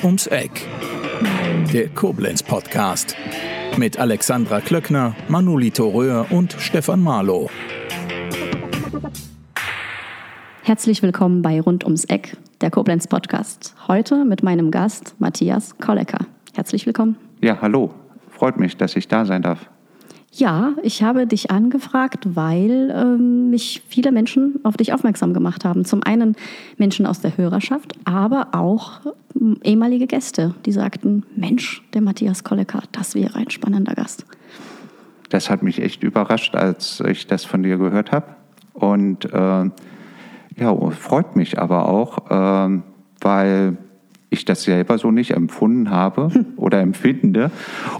Rund ums Eck. Der Koblenz Podcast. Mit Alexandra Klöckner, Manolito Röhr und Stefan Marlow. Herzlich willkommen bei Rund ums Eck, der Koblenz Podcast. Heute mit meinem Gast Matthias Kollecker. Herzlich willkommen. Ja, hallo. Freut mich, dass ich da sein darf. Ja, ich habe dich angefragt, weil ähm, mich viele Menschen auf dich aufmerksam gemacht haben. Zum einen Menschen aus der Hörerschaft, aber auch ähm, ehemalige Gäste, die sagten, Mensch, der Matthias Kollecker, das wäre ein spannender Gast. Das hat mich echt überrascht, als ich das von dir gehört habe. Und äh, ja, freut mich aber auch, äh, weil ich das selber so nicht empfunden habe oder empfinde.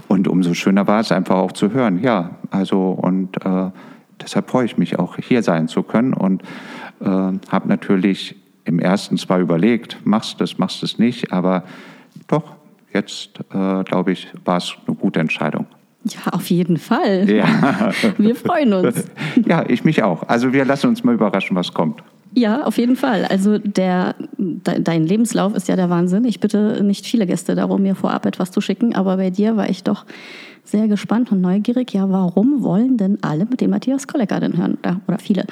Und umso schöner war es einfach auch zu hören. Ja, also und äh, deshalb freue ich mich auch hier sein zu können und äh, habe natürlich im ersten zwar überlegt, machst du es, machst du es nicht, aber doch, jetzt äh, glaube ich, war es eine gute Entscheidung. Ja, auf jeden Fall. Ja. Wir freuen uns. Ja, ich mich auch. Also wir lassen uns mal überraschen, was kommt. Ja, auf jeden Fall. Also der, de, dein Lebenslauf ist ja der Wahnsinn. Ich bitte nicht viele Gäste darum, mir vorab etwas zu schicken, aber bei dir war ich doch sehr gespannt und neugierig. Ja, warum wollen denn alle mit dem Matthias Kollecker denn hören? Oder, oder viele?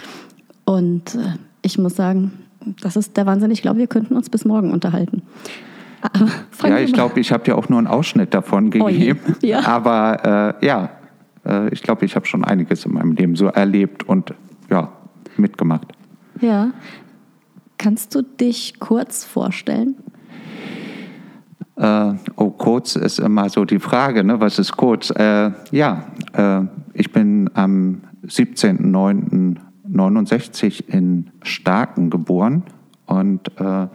Und äh, ich muss sagen, das ist der Wahnsinn. Ich glaube, wir könnten uns bis morgen unterhalten. ja, ich glaube, ich habe dir auch nur einen Ausschnitt davon gegeben. Oh ja. Aber äh, ja, äh, ich glaube, ich habe schon einiges in meinem Leben so erlebt und ja, mitgemacht. Ja. Kannst du dich kurz vorstellen? Äh, oh, kurz ist immer so die Frage, ne? was ist kurz? Äh, ja, äh, ich bin am 17.09.69 in Starken geboren und äh,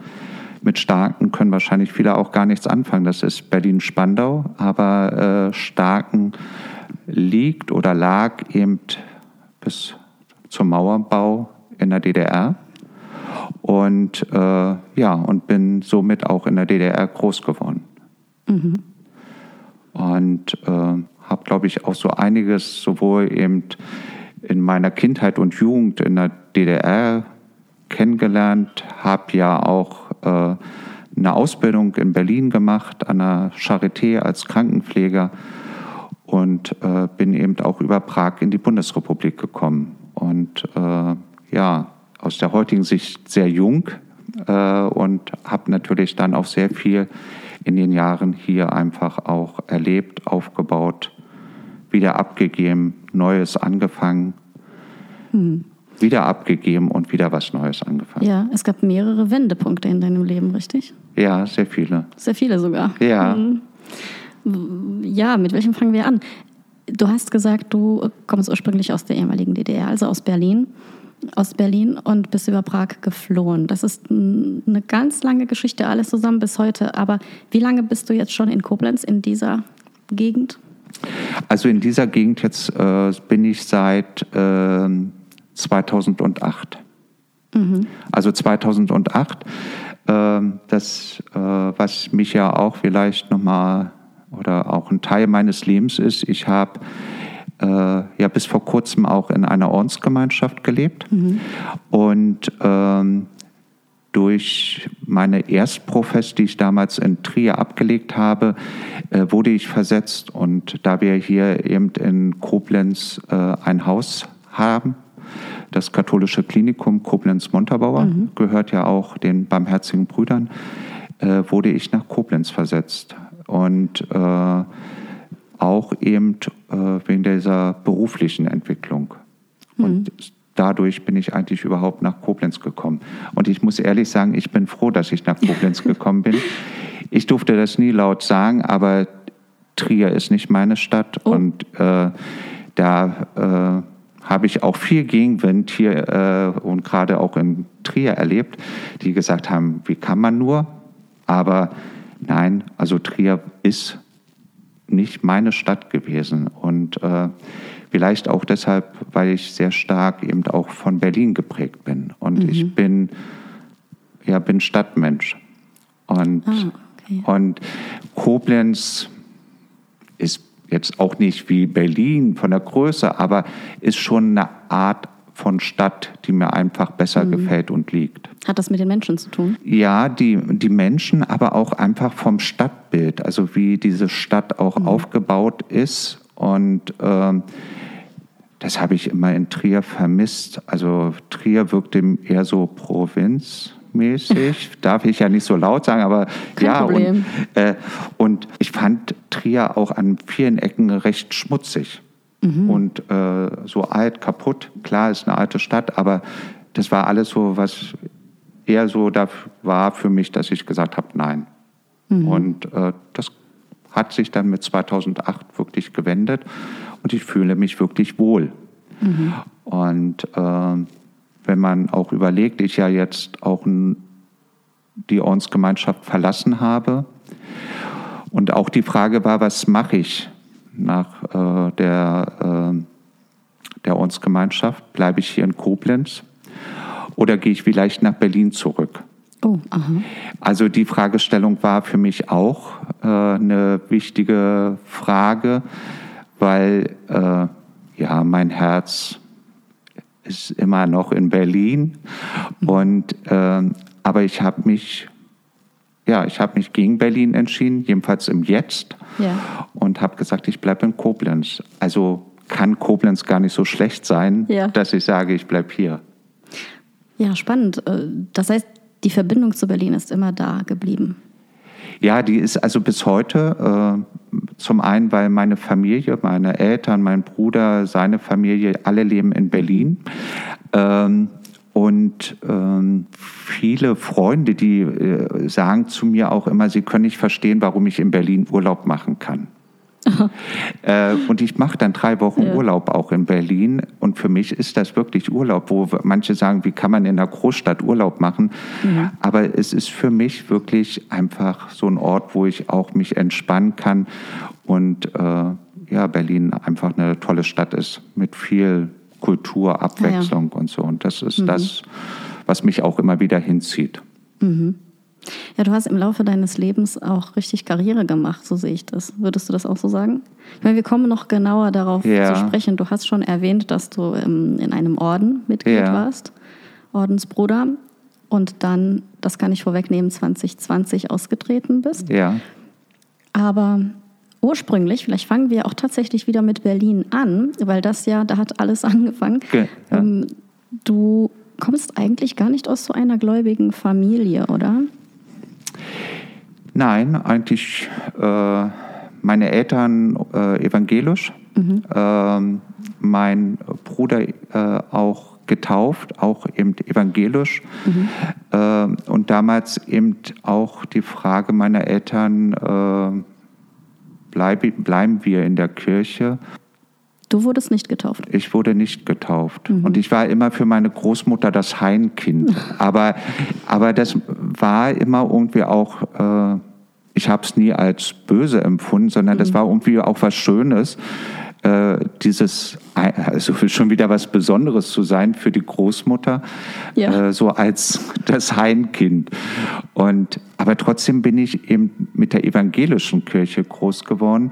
mit Starken können wahrscheinlich viele auch gar nichts anfangen. Das ist Berlin-Spandau, aber äh, Starken liegt oder lag eben bis zum Mauerbau in der DDR und äh, ja und bin somit auch in der DDR groß geworden. Mhm. und äh, habe glaube ich auch so einiges sowohl eben in meiner Kindheit und Jugend in der DDR kennengelernt, habe ja auch äh, eine Ausbildung in Berlin gemacht an der Charité als Krankenpfleger und äh, bin eben auch über Prag in die Bundesrepublik gekommen. Und äh, ja, aus der heutigen Sicht sehr jung äh, und habe natürlich dann auch sehr viel in den Jahren hier einfach auch erlebt, aufgebaut, wieder abgegeben, Neues angefangen, hm. wieder abgegeben und wieder was Neues angefangen. Ja, es gab mehrere Wendepunkte in deinem Leben, richtig? Ja, sehr viele. Sehr viele sogar. Ja. Hm. Ja, mit welchem fangen wir an? Du hast gesagt, du kommst ursprünglich aus der ehemaligen DDR, also aus Berlin aus Berlin und bist über Prag geflohen. Das ist eine ganz lange Geschichte, alles zusammen bis heute. Aber wie lange bist du jetzt schon in Koblenz, in dieser Gegend? Also in dieser Gegend jetzt äh, bin ich seit äh, 2008. Mhm. Also 2008. Äh, das, was mich ja auch vielleicht nochmal oder auch ein Teil meines Lebens ist, ich habe äh, ja bis vor kurzem auch in einer Ordensgemeinschaft gelebt. Mhm. Und ähm, durch meine Erstprofess, die ich damals in Trier abgelegt habe, äh, wurde ich versetzt. Und da wir hier eben in Koblenz äh, ein Haus haben, das katholische Klinikum Koblenz-Montabaur, mhm. gehört ja auch den Barmherzigen Brüdern, äh, wurde ich nach Koblenz versetzt. Und äh, auch eben äh, wegen dieser beruflichen Entwicklung. Mhm. Und dadurch bin ich eigentlich überhaupt nach Koblenz gekommen. Und ich muss ehrlich sagen, ich bin froh, dass ich nach Koblenz gekommen bin. Ich durfte das nie laut sagen, aber Trier ist nicht meine Stadt oh. und äh, da äh, habe ich auch viel Gegenwind hier äh, und gerade auch in Trier erlebt, die gesagt haben, wie kann man nur? Aber nein, also Trier ist nicht meine Stadt gewesen. Und äh, vielleicht auch deshalb, weil ich sehr stark eben auch von Berlin geprägt bin. Und mhm. ich bin, ja, bin Stadtmensch. Und, ah, okay. und Koblenz ist jetzt auch nicht wie Berlin von der Größe, aber ist schon eine Art von Stadt, die mir einfach besser mhm. gefällt und liegt. Hat das mit den Menschen zu tun? Ja, die, die Menschen, aber auch einfach vom Stadtbild, also wie diese Stadt auch mhm. aufgebaut ist. Und ähm, das habe ich immer in Trier vermisst. Also Trier wirkte eher so provinzmäßig, darf ich ja nicht so laut sagen, aber Kein ja. Und, äh, und ich fand Trier auch an vielen Ecken recht schmutzig mhm. und äh, so alt, kaputt. Klar, ist eine alte Stadt, aber das war alles so, was eher so da war für mich, dass ich gesagt habe, nein. Mhm. Und äh, das hat sich dann mit 2008 wirklich gewendet und ich fühle mich wirklich wohl. Mhm. Und äh, wenn man auch überlegt, ich ja jetzt auch die Ordensgemeinschaft verlassen habe und auch die Frage war, was mache ich nach äh, der, äh, der Ordensgemeinschaft? Bleibe ich hier in Koblenz oder gehe ich vielleicht nach Berlin zurück? Oh. Also die Fragestellung war für mich auch äh, eine wichtige Frage, weil äh, ja mein Herz ist immer noch in Berlin und äh, aber ich habe mich ja ich habe mich gegen Berlin entschieden, jedenfalls im Jetzt ja. und habe gesagt, ich bleibe in Koblenz. Also kann Koblenz gar nicht so schlecht sein, Ja. dass ich sage, ich bleibe hier. Ja, spannend. Äh, Das heißt, die Verbindung zu Berlin ist immer da geblieben. Ja, die ist also bis heute äh, zum einen, weil meine Familie, meine Eltern, mein Bruder, seine Familie, alle leben in Berlin. Ähm, und ähm, viele Freunde, die äh, sagen zu mir auch immer, sie können nicht verstehen, warum ich in Berlin Urlaub machen kann. Äh, und ich mache dann drei Wochen Ja. Urlaub auch in Berlin. Und für mich ist das wirklich Urlaub, wo manche sagen, wie kann man in einer Großstadt Urlaub machen? Aber es ist für mich wirklich einfach so ein Ort, wo ich auch mich entspannen kann. Und äh, ja, Berlin einfach eine tolle Stadt ist mit viel Kultur, Abwechslung und so. Und das ist das, was mich auch immer wieder hinzieht. Ja, du hast im Laufe deines Lebens auch richtig Karriere gemacht, so sehe ich das. Würdest du das auch so sagen? Ich meine, wir kommen noch genauer darauf Ja. zu sprechen. Du hast schon erwähnt, dass du ähm, in einem Orden Mitglied Ja. warst, Ordensbruder, und dann, das kann ich vorwegnehmen, 2020 ausgetreten bist. Ja. Aber ursprünglich, vielleicht fangen wir auch tatsächlich wieder mit Berlin an, weil das ja, da hat alles angefangen. Ge- ja. Ähm, du kommst eigentlich gar nicht aus so einer gläubigen Familie, oder? Nein, eigentlich äh, meine Eltern äh, evangelisch, ähm, mein Bruder äh, auch getauft, auch eben evangelisch. Ähm, und damals eben auch die Frage meiner Eltern, äh, bleib, bleiben wir in der Kirche? Du wurdest nicht getauft. Ich wurde nicht getauft. Und ich war immer für meine Großmutter das Heinkind. aber, aber das war immer irgendwie auch, äh, ich habe es nie als böse empfunden, sondern das war irgendwie auch was Schönes. Äh, dieses, also schon wieder was Besonderes zu sein für die Großmutter, Ja. äh, so als das Heinkind. Und, aber trotzdem bin ich eben mit der evangelischen Kirche groß geworden,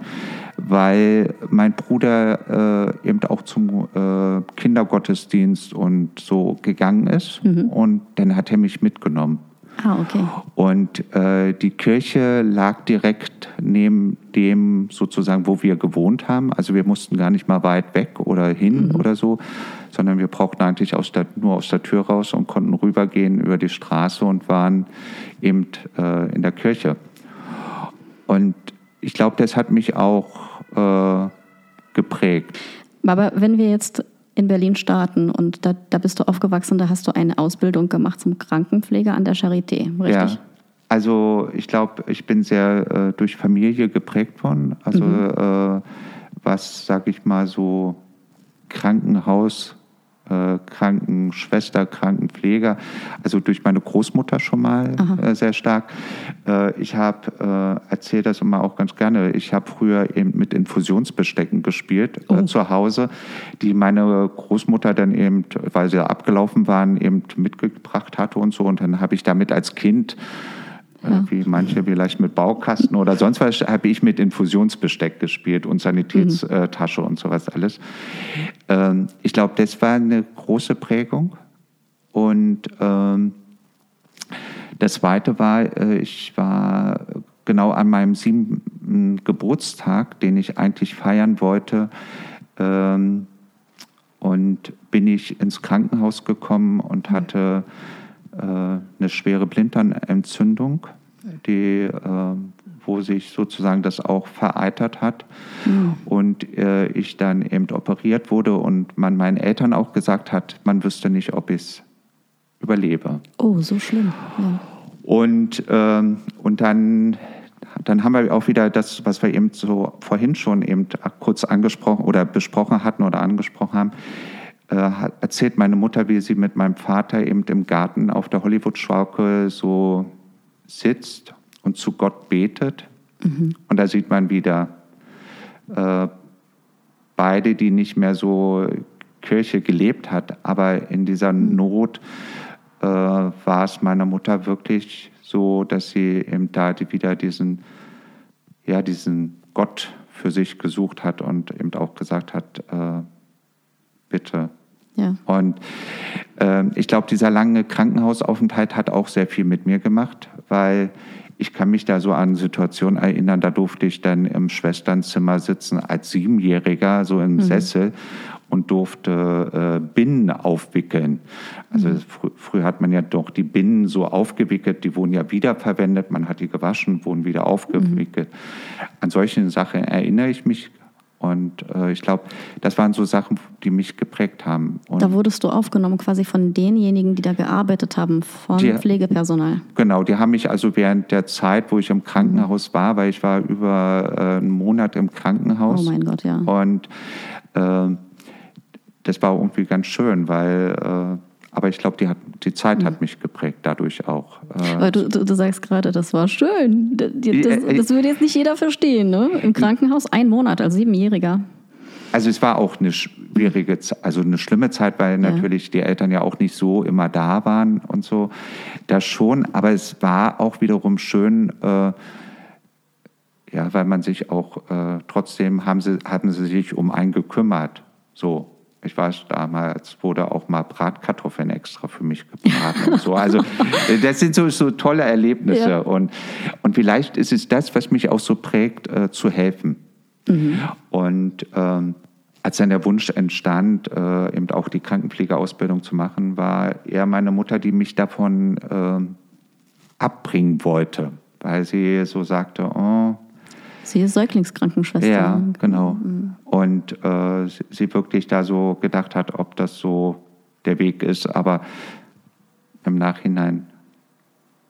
weil mein Bruder äh, eben auch zum äh, Kindergottesdienst und so gegangen ist. Und dann hat er mich mitgenommen. Ah, okay. Und äh, die Kirche lag direkt neben dem sozusagen, wo wir gewohnt haben. Also wir mussten gar nicht mal weit weg oder hin oder so, sondern wir brauchten eigentlich aus der, nur aus der Tür raus und konnten rübergehen über die Straße und waren eben äh, in der Kirche. Und ich glaube, das hat mich auch äh, geprägt. Aber wenn wir jetzt in Berlin starten und da, da bist du aufgewachsen, da hast du eine Ausbildung gemacht zum Krankenpfleger an der Charité, richtig? Ja. Also ich glaube, ich bin sehr äh, durch Familie geprägt worden. Also äh, was, sag ich mal, so Krankenhaus, äh, Krankenschwester, Krankenpfleger, also durch meine Großmutter schon mal äh, sehr stark. Äh, ich habe, äh, erzähle das immer auch ganz gerne, ich habe früher eben mit Infusionsbestecken gespielt äh, zu Hause, die meine Großmutter dann eben, weil sie abgelaufen waren, eben mitgebracht hatte und so. Und dann habe ich damit als Kind Ja. Wie manche vielleicht mit Baukasten oder sonst was, habe ich mit Infusionsbesteck gespielt und Sanitätstasche mhm. und sowas alles. Ähm, ich glaube, das war eine große Prägung. Und ähm, das Zweite war, äh, ich war genau an meinem siebten Geburtstag, den ich eigentlich feiern wollte, ähm, und bin ich ins Krankenhaus gekommen und hatte äh, eine schwere Blinddarmentzündung, die, äh, wo sich sozusagen das auch vereitert hat. Mhm. Und äh, ich dann eben operiert wurde und man meinen Eltern auch gesagt hat, man wüsste nicht, ob ich es überlebe. Oh, so schlimm. Ja. Und, ähm, und dann dann haben wir auch wieder das, was wir eben so vorhin schon eben kurz angesprochen oder besprochen hatten oder angesprochen haben, äh, erzählt meine Mutter, wie sie mit meinem Vater eben im Garten auf der Hollywood-Schaukel so sitzt und zu Gott betet. Mhm. Und da sieht man wieder äh, beide, die nicht mehr so Kirche gelebt hat, aber in dieser mhm. Not äh, war es meiner Mutter wirklich so, dass sie eben da wieder diesen, ja, diesen Gott für sich gesucht hat und eben auch gesagt hat, äh, bitte. Ja. Und äh, ich glaube, dieser lange Krankenhausaufenthalt hat auch sehr viel mit mir gemacht, weil ich kann mich da so an Situationen erinnern, da durfte ich dann im Schwesternzimmer sitzen als Siebenjähriger, so im mhm. Sessel und durfte äh, Binnen aufwickeln. Also mhm. fr früher hat man ja doch die Binnen so aufgewickelt, die wurden ja wiederverwendet, man hat die gewaschen, wurden wieder aufgewickelt. Mhm. An solche Sachen erinnere ich mich und äh, ich glaube, das waren so Sachen, die mich geprägt haben. Und da wurdest du aufgenommen quasi von denjenigen, die da gearbeitet haben, von die, Pflegepersonal. Genau, die haben mich also während der Zeit, wo ich im Krankenhaus war, weil ich war über äh, einen Monat im Krankenhaus. Oh mein Gott, ja. Und äh, das war irgendwie ganz schön, weil, äh, aber ich glaube, die, die Zeit mhm. hat mich geprägt, dadurch auch. Äh. Weil du, du, du sagst gerade, das war schön. Das, das, das, würde jetzt nicht jeder verstehen, ne? Im Krankenhaus ein Monat als Siebenjähriger. Also es war auch eine schwierige, also eine schlimme Zeit, weil ja. natürlich die Eltern ja auch nicht so immer da waren und so. Das schon, aber es war auch wiederum schön, äh, ja, weil man sich auch äh, trotzdem haben sie, hatten sie sich um einen gekümmert. So, ich weiß, damals wurde auch mal Bratkartoffeln extra für mich gebraten und so. Also das sind so, so tolle Erlebnisse. Ja. Und, und vielleicht ist es das, was mich auch so prägt, äh, zu helfen. Mhm. Und ähm, als dann der Wunsch entstand, äh, eben auch die Krankenpflegeausbildung zu machen, war eher meine Mutter, die mich davon äh, abbringen wollte, weil sie so sagte, oh, Sie ist Säuglingskrankenschwester. Ja, genau. Mhm. Und äh, sie wirklich da so gedacht hat, ob das so der Weg ist. Aber im Nachhinein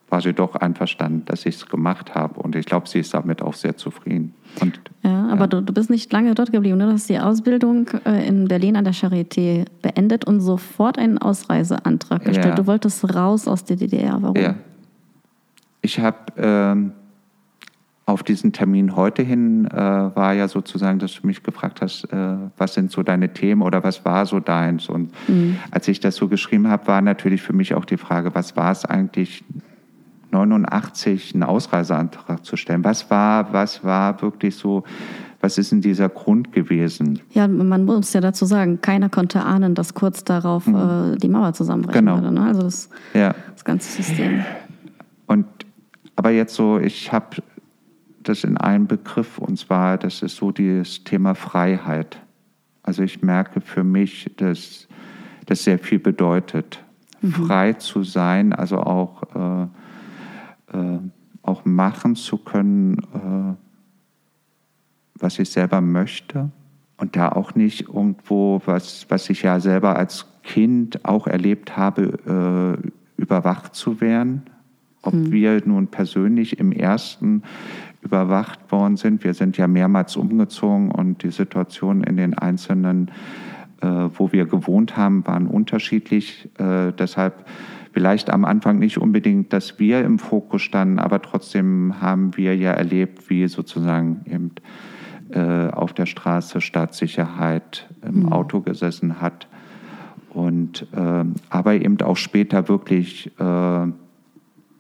war sie doch einverstanden, dass ich es gemacht habe. Und ich glaube, sie ist damit auch sehr zufrieden. Und, ja, aber ja. Du, du bist nicht lange dort geblieben. Ne? Du hast die Ausbildung äh, in Berlin an der Charité beendet und sofort einen Ausreiseantrag gestellt. Ja. Du wolltest raus aus der DDR. Warum? Ja. Ich habe ähm, auf diesen Termin heute hin äh, war ja sozusagen, dass du mich gefragt hast, äh, was sind so deine Themen oder was war so deins? Und mhm. als ich das so geschrieben habe, war natürlich für mich auch die Frage, was war es eigentlich 89 einen Ausreiseantrag zu stellen? Was war, was war wirklich so, was ist in dieser Grund gewesen? Ja, man muss ja dazu sagen, keiner konnte ahnen, dass kurz darauf mhm. äh, die Mauer zusammenbrechen genau. würde. Ne? Also das, ja. das ganze System. Und aber jetzt so, ich habe das in einem Begriff, und zwar, das ist so das Thema Freiheit. Also ich merke für mich, dass das sehr viel bedeutet, mhm. frei zu sein, also auch, äh, äh, auch machen zu können, äh, was ich selber möchte. Und da auch nicht irgendwo, was, was ich ja selber als Kind auch erlebt habe, äh, überwacht zu werden. Ob mhm. wir nun persönlich im ersten überwacht worden sind. Wir sind ja mehrmals umgezogen und die Situation in den einzelnen, äh, wo wir gewohnt haben, waren unterschiedlich. Äh, deshalb vielleicht am Anfang nicht unbedingt, dass wir im Fokus standen, aber trotzdem haben wir ja erlebt, wie sozusagen eben äh, auf der Straße Staatssicherheit im mhm. Auto gesessen hat. Und äh, aber eben auch später wirklich äh,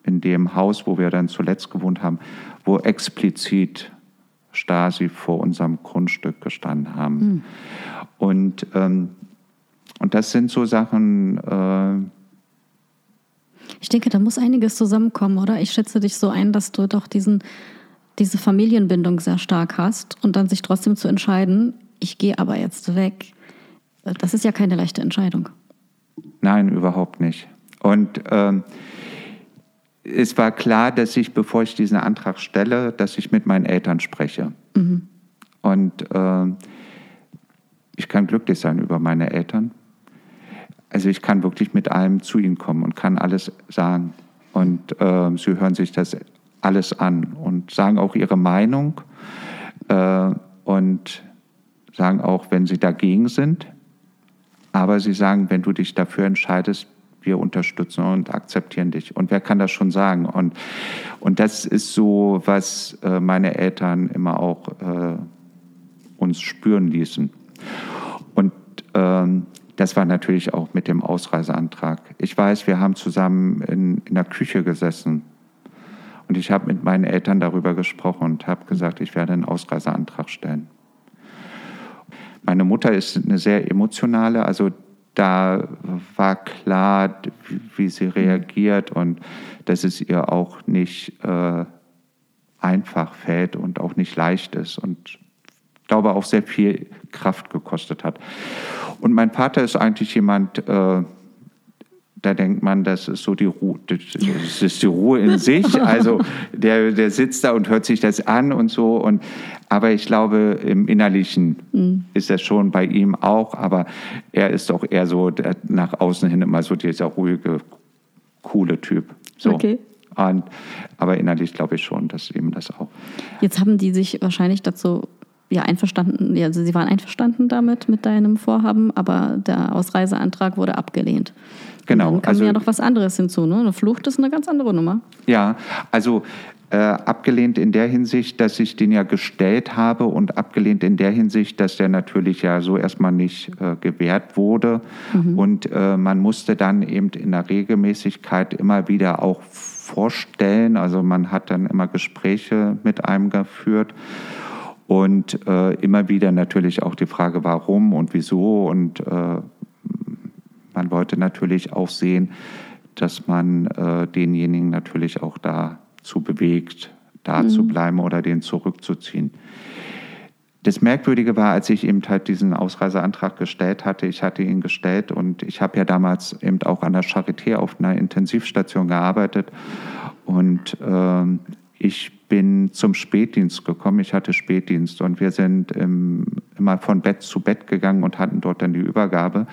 in dem Haus, wo wir dann zuletzt gewohnt haben, wo explizit Stasi vor unserem Grundstück gestanden haben. Mhm. Und, ähm, und das sind so Sachen. Äh, ich denke, da muss einiges zusammenkommen, oder? Ich schätze dich so ein, dass du doch diesen, diese Familienbindung sehr stark hast und dann sich trotzdem zu entscheiden, ich gehe aber jetzt weg. Das ist ja keine leichte Entscheidung. Nein, überhaupt nicht. Und ähm, es war klar, dass ich, bevor ich diesen Antrag stelle, dass ich mit meinen Eltern spreche. Mhm. Und äh, ich kann glücklich sein über meine Eltern. Also ich kann wirklich mit allem zu ihnen kommen und kann alles sagen. Und äh, sie hören sich das alles an und sagen auch ihre Meinung äh, und sagen auch, wenn sie dagegen sind. Aber sie sagen, wenn du dich dafür entscheidest, wir unterstützen und akzeptieren dich. Und wer kann das schon sagen? Und, und das ist so, was äh, meine Eltern immer auch äh, uns spüren ließen. Und ähm, das war natürlich auch mit dem Ausreiseantrag. Ich weiß, wir haben zusammen in, in der Küche gesessen und ich habe mit meinen Eltern darüber gesprochen und habe gesagt, ich werde einen Ausreiseantrag stellen. Meine Mutter ist eine sehr emotionale, also da war klar, wie sie reagiert und dass es ihr auch nicht äh, einfach fällt und auch nicht leicht ist und glaube auch sehr viel Kraft gekostet hat. Und mein Vater ist eigentlich jemand, äh, da denkt man, das ist so die Ruhe, das ist die Ruhe in sich. Also der, der sitzt da und hört sich das an und so. Und, aber ich glaube, im Innerlichen mhm. ist das schon bei ihm auch. Aber er ist auch eher so nach außen hin immer so dieser ruhige, coole Typ. So. Okay. Und, aber innerlich glaube ich schon, dass ihm das auch. Jetzt haben die sich wahrscheinlich dazu ja einverstanden, also sie waren einverstanden damit mit deinem Vorhaben, aber der Ausreiseantrag wurde abgelehnt. Genau. Und dann kam also, ja noch was anderes hinzu. Ne? Eine Flucht ist eine ganz andere Nummer. Ja, also äh, abgelehnt in der Hinsicht, dass ich den ja gestellt habe und abgelehnt in der Hinsicht, dass der natürlich ja so erstmal nicht äh, gewährt wurde. Mhm. Und äh, man musste dann eben in der Regelmäßigkeit immer wieder auch vorstellen. Also man hat dann immer Gespräche mit einem geführt. Und äh, immer wieder natürlich auch die Frage, warum und wieso. Und äh, man wollte natürlich auch sehen, dass man äh, denjenigen natürlich auch dazu bewegt, da mhm. zu bleiben oder den zurückzuziehen. Das Merkwürdige war, als ich eben halt diesen Ausreiseantrag gestellt hatte, ich hatte ihn gestellt und ich habe ja damals eben auch an der Charité auf einer Intensivstation gearbeitet und äh, ich bin zum Spätdienst gekommen. Ich hatte Spätdienst und wir sind im, immer von Bett zu Bett gegangen und hatten dort dann die Übergabe.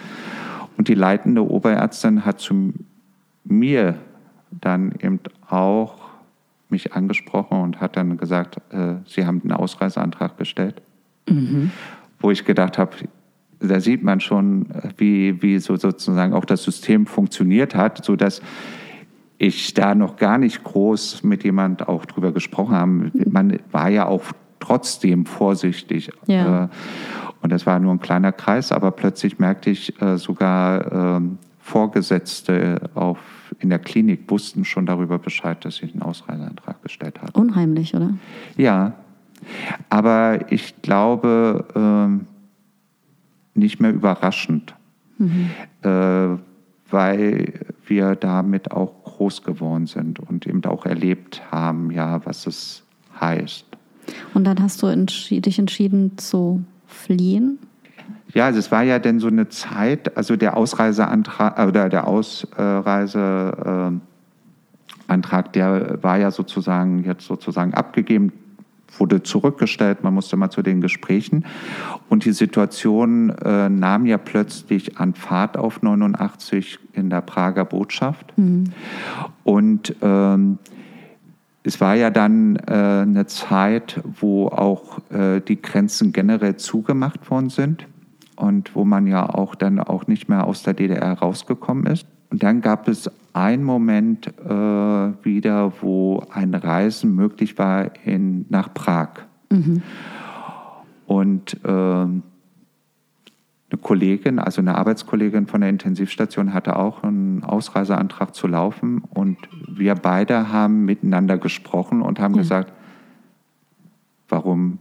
Und die leitende Oberärztin hat zu mir dann eben auch mich angesprochen und hat dann gesagt, äh, Sie haben einen Ausreiseantrag gestellt. Mhm. Wo ich gedacht habe, da sieht man schon, wie, wie so sozusagen auch das System funktioniert hat, sodass ich da noch gar nicht groß mit jemand auch drüber gesprochen habe. Man war ja auch trotzdem vorsichtig. Ja. Äh, und das war nur ein kleiner Kreis, aber plötzlich merkte ich äh, sogar ähm, Vorgesetzte auf, in der Klinik wussten schon darüber Bescheid, dass ich einen Ausreiseantrag gestellt habe. Unheimlich, oder? Ja, aber ich glaube ähm, nicht mehr überraschend, mhm. äh, weil wir damit auch groß geworden sind und eben auch erlebt haben, ja, was es heißt. Und dann hast du entschied, dich entschieden zu fliehen? Ja, also es war ja dann so eine Zeit, also der Ausreiseantrag äh, oder der Ausreiseantrag, der war ja sozusagen jetzt sozusagen abgegeben, wurde zurückgestellt, man musste mal zu den Gesprächen und die Situation äh, nahm ja plötzlich an Fahrt auf 89 in der Prager Botschaft mhm. und ähm, es war ja dann äh, eine Zeit, wo auch äh, die Grenzen generell zugemacht worden sind und wo man ja auch dann auch nicht mehr aus der DDR rausgekommen ist. Und dann gab es einen Moment äh, wieder, wo ein Reisen möglich war in, nach Prag. Mhm. Und ähm, eine Kollegin, also eine Arbeitskollegin von der Intensivstation, hatte auch einen Ausreiseantrag zu laufen und wir beide haben miteinander gesprochen und haben ja. gesagt, warum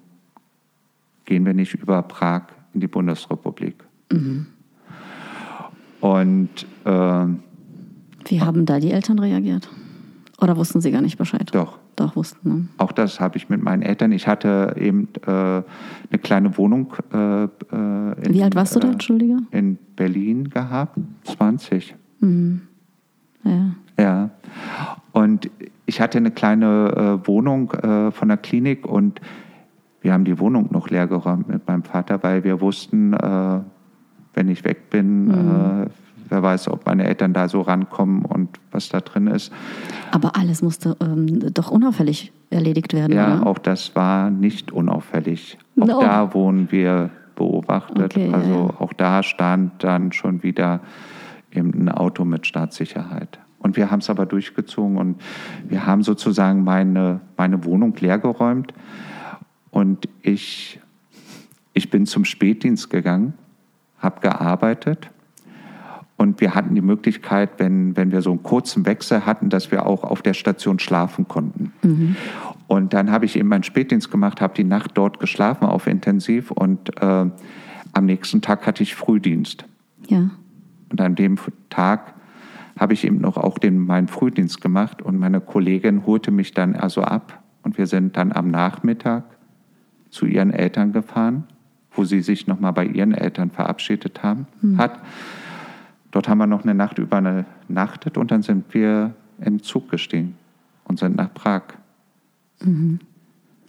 gehen wir nicht über Prag in die Bundesrepublik? Mhm. Und äh, wie haben da die Eltern reagiert? Oder wussten sie gar nicht Bescheid? Doch. Doch, wussten. Ne? Auch das habe ich mit meinen Eltern. Ich hatte eben äh, eine kleine Wohnung. Äh, in, Wie alt warst du da, äh, Entschuldige? In Berlin gehabt, 20. Mhm. Ja. Ja. Und ich hatte eine kleine äh, Wohnung äh, von der Klinik und wir haben die Wohnung noch leer geräumt mit meinem Vater, weil wir wussten, äh, wenn ich weg bin, mhm. Wer weiß, ob meine Eltern da so rankommen und was da drin ist. Aber alles musste ähm, doch unauffällig erledigt werden. Ja, oder? auch das war nicht unauffällig. Auch no. da wurden wir beobachtet. Okay, also ja. auch da stand dann schon wieder eben ein Auto mit Staatssicherheit. Und wir haben es aber durchgezogen und wir haben sozusagen meine, meine Wohnung leergeräumt. Und ich, ich bin zum Spätdienst gegangen, habe gearbeitet und wir hatten die Möglichkeit, wenn, wenn wir so einen kurzen Wechsel hatten, dass wir auch auf der Station schlafen konnten. Mhm. Und dann habe ich eben meinen Spätdienst gemacht, habe die Nacht dort geschlafen auf Intensiv und äh, am nächsten Tag hatte ich Frühdienst. Ja. Und an dem Tag habe ich eben noch auch den, meinen Frühdienst gemacht und meine Kollegin holte mich dann also ab und wir sind dann am Nachmittag zu ihren Eltern gefahren, wo sie sich nochmal bei ihren Eltern verabschiedet haben, mhm. hat. Dort haben wir noch eine Nacht übernachtet und dann sind wir im Zug gestiegen und sind nach Prag. Mhm.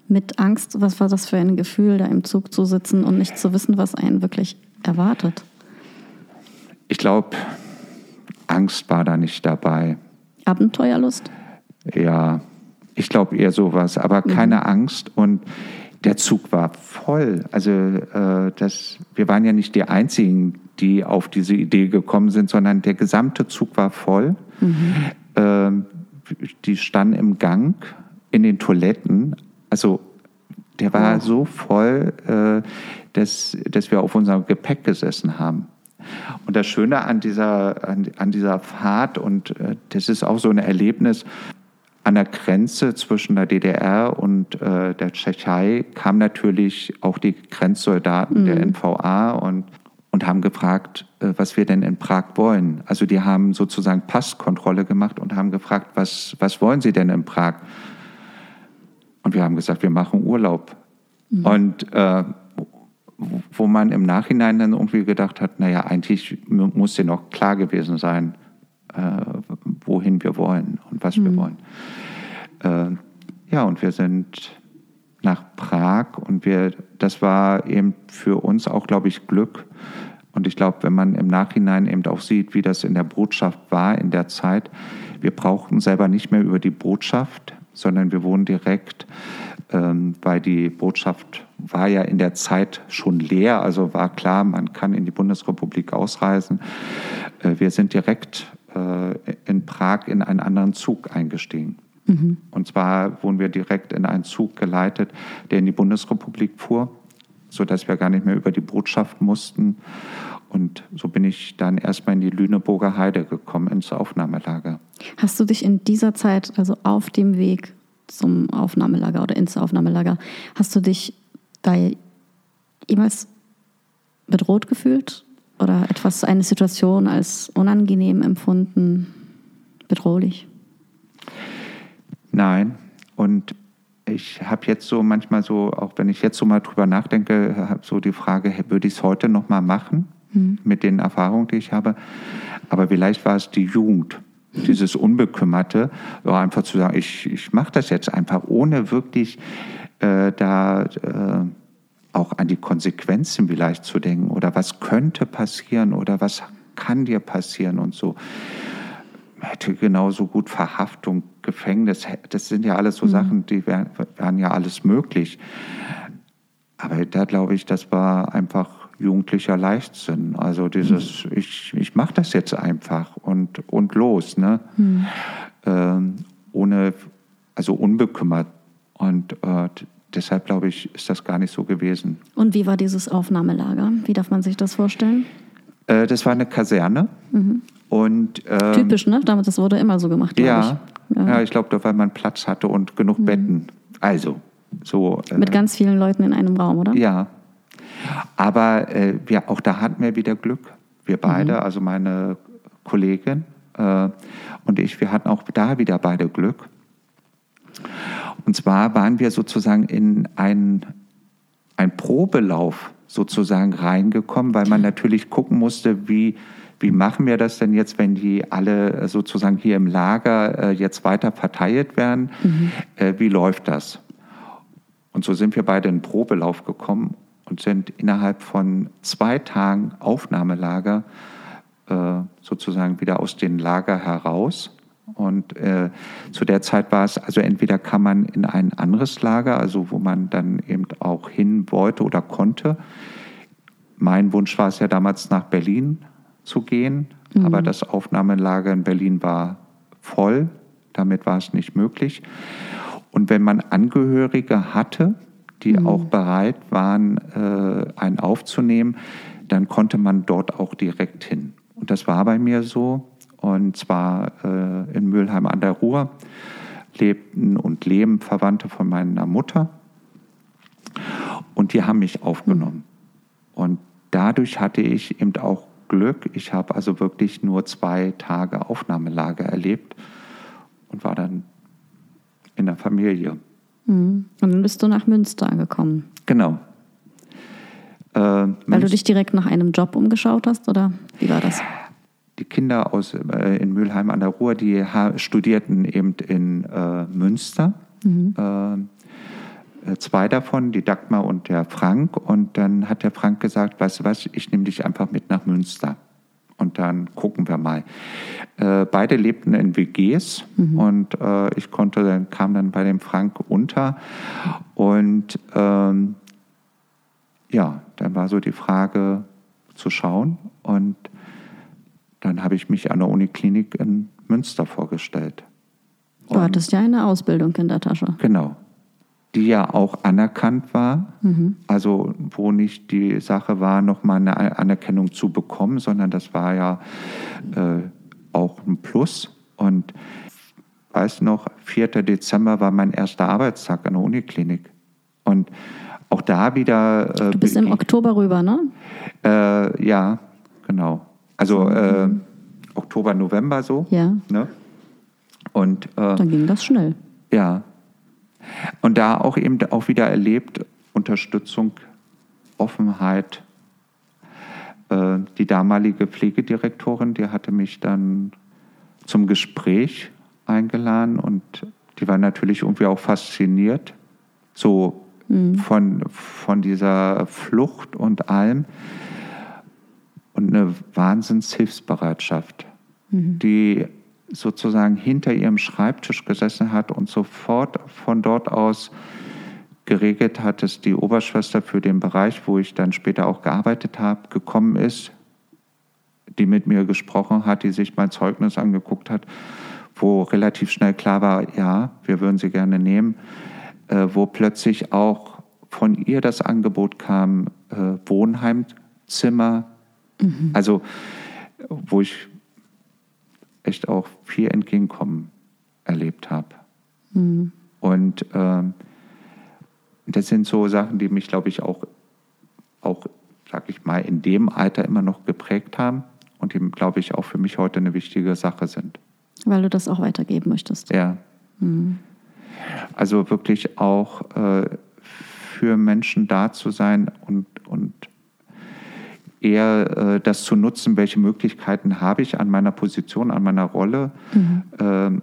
Mit Angst, was war das für ein Gefühl, da im Zug zu sitzen und nicht zu wissen, was einen wirklich erwartet? Ich glaube, Angst war da nicht dabei. Abenteuerlust? Ja, ich glaube eher sowas, aber mhm. keine Angst und der Zug war voll. Also äh, das, wir waren ja nicht die Einzigen, die auf diese Idee gekommen sind, sondern der gesamte Zug war voll. Mhm. Die standen im Gang, in den Toiletten. Also der war oh. so voll, äh, dass, dass wir auf unserem Gepäck gesessen haben. Und das Schöne an dieser, an, an dieser Fahrt, und äh, das ist auch so ein Erlebnis, an der Grenze zwischen der DDR und äh, der Tschechei kamen natürlich auch die Grenzsoldaten mhm. der NVA und und haben gefragt, äh, was wir denn in Prag wollen. Also die haben sozusagen Passkontrolle gemacht und haben gefragt, was, was wollen Sie denn in Prag? Und wir haben gesagt, wir machen Urlaub. Mhm. Und äh, wo man im Nachhinein dann irgendwie gedacht hat, naja, eigentlich muss ja noch klar gewesen sein, äh, wohin wir wollen und was mhm. wir wollen. Äh, ja, und wir sind nach Prag und wir, das war eben für uns auch, glaube ich, Glück. Und ich glaube, wenn man im Nachhinein eben auch sieht, wie das in der Botschaft war in der Zeit, wir brauchten selber nicht mehr über die Botschaft, sondern wir wurden direkt, ähm, weil die Botschaft war ja in der Zeit schon leer, also war klar, man kann in die Bundesrepublik ausreisen. Äh, wir sind direkt äh, in Prag in einen anderen Zug eingestiegen. Mhm. Und zwar wurden wir direkt in einen Zug geleitet, der in die Bundesrepublik fuhr, sodass wir gar nicht mehr über die Botschaft mussten. Und so bin ich dann erstmal in die Lüneburger Heide gekommen, ins Aufnahmelager. Hast du dich in dieser Zeit, also auf dem Weg zum Aufnahmelager oder ins Aufnahmelager, hast du dich da jemals bedroht gefühlt oder etwas, eine Situation als unangenehm empfunden, bedrohlich? Nein. Und ich habe jetzt so manchmal so, auch wenn ich jetzt so mal drüber nachdenke, habe so die Frage, würde ich es heute noch mal machen mhm. mit den Erfahrungen, die ich habe? Aber vielleicht war es die Jugend, mhm. dieses Unbekümmerte, einfach zu sagen, ich, ich mache das jetzt einfach, ohne wirklich äh, da äh, auch an die Konsequenzen vielleicht zu denken oder was könnte passieren oder was kann dir passieren und so hätte genauso gut Verhaftung, Gefängnis, das sind ja alles so mhm. Sachen, die wären, wären ja alles möglich. Aber da glaube ich, das war einfach jugendlicher Leichtsinn. Also dieses, mhm. ich, ich mache das jetzt einfach und, und los, ne? Mhm. Ähm, ohne, also unbekümmert. Und äh, deshalb glaube ich, ist das gar nicht so gewesen. Und wie war dieses Aufnahmelager? Wie darf man sich das vorstellen? Äh, das war eine Kaserne. Mhm. Und, ähm, Typisch, ne? Damit das wurde immer so gemacht. Ja, ich. ja, ja, ich glaube, weil man Platz hatte und genug mhm. Betten. Also so. Äh, Mit ganz vielen Leuten in einem Raum, oder? Ja. Aber äh, wir, auch da hatten wir wieder Glück. Wir beide, mhm. also meine Kollegin äh, und ich, wir hatten auch da wieder beide Glück. Und zwar waren wir sozusagen in einen, einen Probelauf sozusagen reingekommen, weil man natürlich gucken musste, wie, wie machen wir das denn jetzt, wenn die alle sozusagen hier im Lager äh, jetzt weiter verteilt werden? Mhm. Äh, wie läuft das? Und so sind wir beide in den Probelauf gekommen und sind innerhalb von zwei Tagen Aufnahmelager äh, sozusagen wieder aus den Lager heraus. Und äh, zu der Zeit war es, also entweder kann man in ein anderes Lager, also wo man dann eben auch hin wollte oder konnte. Mein Wunsch war es ja damals nach Berlin zu gehen, mhm. aber das Aufnahmelager in Berlin war voll, damit war es nicht möglich. Und wenn man Angehörige hatte, die mhm. auch bereit waren, äh, einen aufzunehmen, dann konnte man dort auch direkt hin. Und das war bei mir so. Und zwar äh, in Mülheim an der Ruhr lebten und leben Verwandte von meiner Mutter. Und die haben mich aufgenommen. Mhm. Und dadurch hatte ich eben auch Glück. Ich habe also wirklich nur zwei Tage Aufnahmelager erlebt und war dann in der Familie. Mhm. Und dann bist du nach Münster gekommen. Genau. Äh, Weil du dich direkt nach einem Job umgeschaut hast, oder wie war das? Die Kinder aus, äh, in Mülheim an der Ruhr, die studierten eben in äh, Münster. Mhm. Äh, zwei davon, die Dagmar und der Frank. Und dann hat der Frank gesagt, weißt du was, ich nehme dich einfach mit nach Münster und dann gucken wir mal. Äh, beide lebten in WGs mhm. und äh, ich konnte dann kam dann bei dem Frank unter und ähm, ja, dann war so die Frage zu schauen und dann habe ich mich an der Uniklinik in Münster vorgestellt. Du hattest ja eine Ausbildung in der Tasche. Genau die ja auch anerkannt war. Mhm. Also wo nicht die Sache war, nochmal eine Anerkennung zu bekommen, sondern das war ja äh, auch ein Plus. Und weiß noch, 4. Dezember war mein erster Arbeitstag an der Uniklinik. Und auch da wieder. Äh, du bist im Oktober rüber, ne? Äh, ja, genau. Also äh, Oktober, November so. Ja. Ne? Und, äh, Dann ging das schnell. Ja, und da auch eben auch wieder erlebt, Unterstützung, Offenheit. Äh, die damalige Pflegedirektorin, die hatte mich dann zum Gespräch eingeladen und die war natürlich irgendwie auch fasziniert, so mhm. von, von dieser Flucht und allem. Und eine Wahnsinnshilfsbereitschaft, mhm. die sozusagen hinter ihrem Schreibtisch gesessen hat und sofort von dort aus geregelt hat, dass die Oberschwester für den Bereich, wo ich dann später auch gearbeitet habe, gekommen ist, die mit mir gesprochen hat, die sich mein Zeugnis angeguckt hat, wo relativ schnell klar war, ja, wir würden sie gerne nehmen, äh, wo plötzlich auch von ihr das Angebot kam, äh, Wohnheimzimmer, mhm. also wo ich echt auch viel Entgegenkommen erlebt habe. Mhm. Und ähm, das sind so Sachen, die mich, glaube ich, auch, auch, sag ich mal, in dem Alter immer noch geprägt haben und die, glaube ich, auch für mich heute eine wichtige Sache sind. Weil du das auch weitergeben möchtest. Ja. Mhm. Also wirklich auch äh, für Menschen da zu sein und, und eher äh, das zu nutzen, welche Möglichkeiten habe ich an meiner Position, an meiner Rolle mhm. ähm,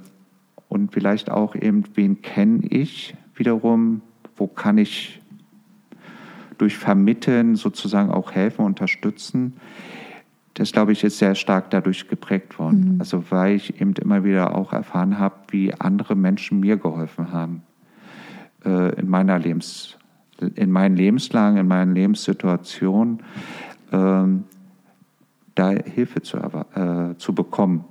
und vielleicht auch eben, wen kenne ich wiederum, wo kann ich durch Vermitteln sozusagen auch helfen, unterstützen. Das, glaube ich, ist sehr stark dadurch geprägt worden. Mhm. Also weil ich eben immer wieder auch erfahren habe, wie andere Menschen mir geholfen haben äh, in meiner Lebens, in meinen Lebenslagen, in meinen Lebenssituationen ähm, da Hilfe zu, äh, zu bekommen.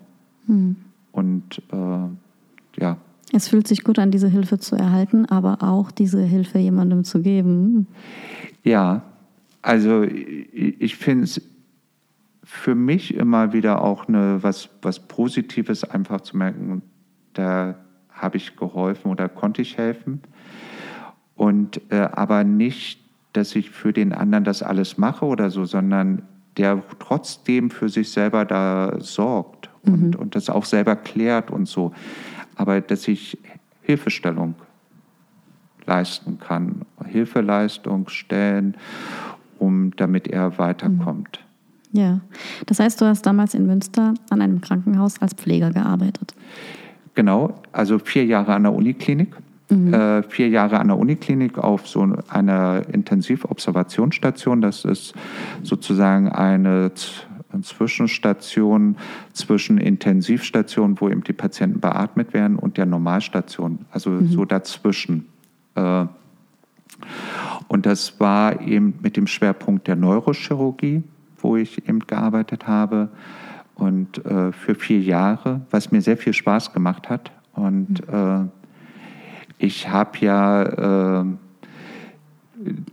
Mhm. Und äh, ja, Es fühlt sich gut an, diese Hilfe zu erhalten, aber auch diese Hilfe jemandem zu geben. Ja, also ich finde es für mich immer wieder auch eine, was, was Positives, einfach zu merken, da habe ich geholfen oder konnte ich helfen. Und äh, aber nicht, dass ich für den anderen das alles mache oder so, sondern der trotzdem für sich selber da sorgt und, mhm. und das auch selber klärt und so. Aber dass ich Hilfestellung leisten kann, Hilfeleistung stellen, um damit er weiterkommt. Mhm. Ja, das heißt, du hast damals in Münster an einem Krankenhaus als Pfleger gearbeitet. Genau, also vier Jahre an der Uniklinik. Mhm. Äh, vier Jahre an der Uniklinik auf so einer Intensivobservationsstation. Das ist sozusagen eine Zwischenstation zwischen Intensivstation, wo eben die Patienten beatmet werden, und der Normalstation, also mhm. so dazwischen. Äh, und das war eben mit dem Schwerpunkt der Neurochirurgie, wo ich eben gearbeitet habe. Und äh, für vier Jahre, was mir sehr viel Spaß gemacht hat. Und mhm. Ich habe ja äh,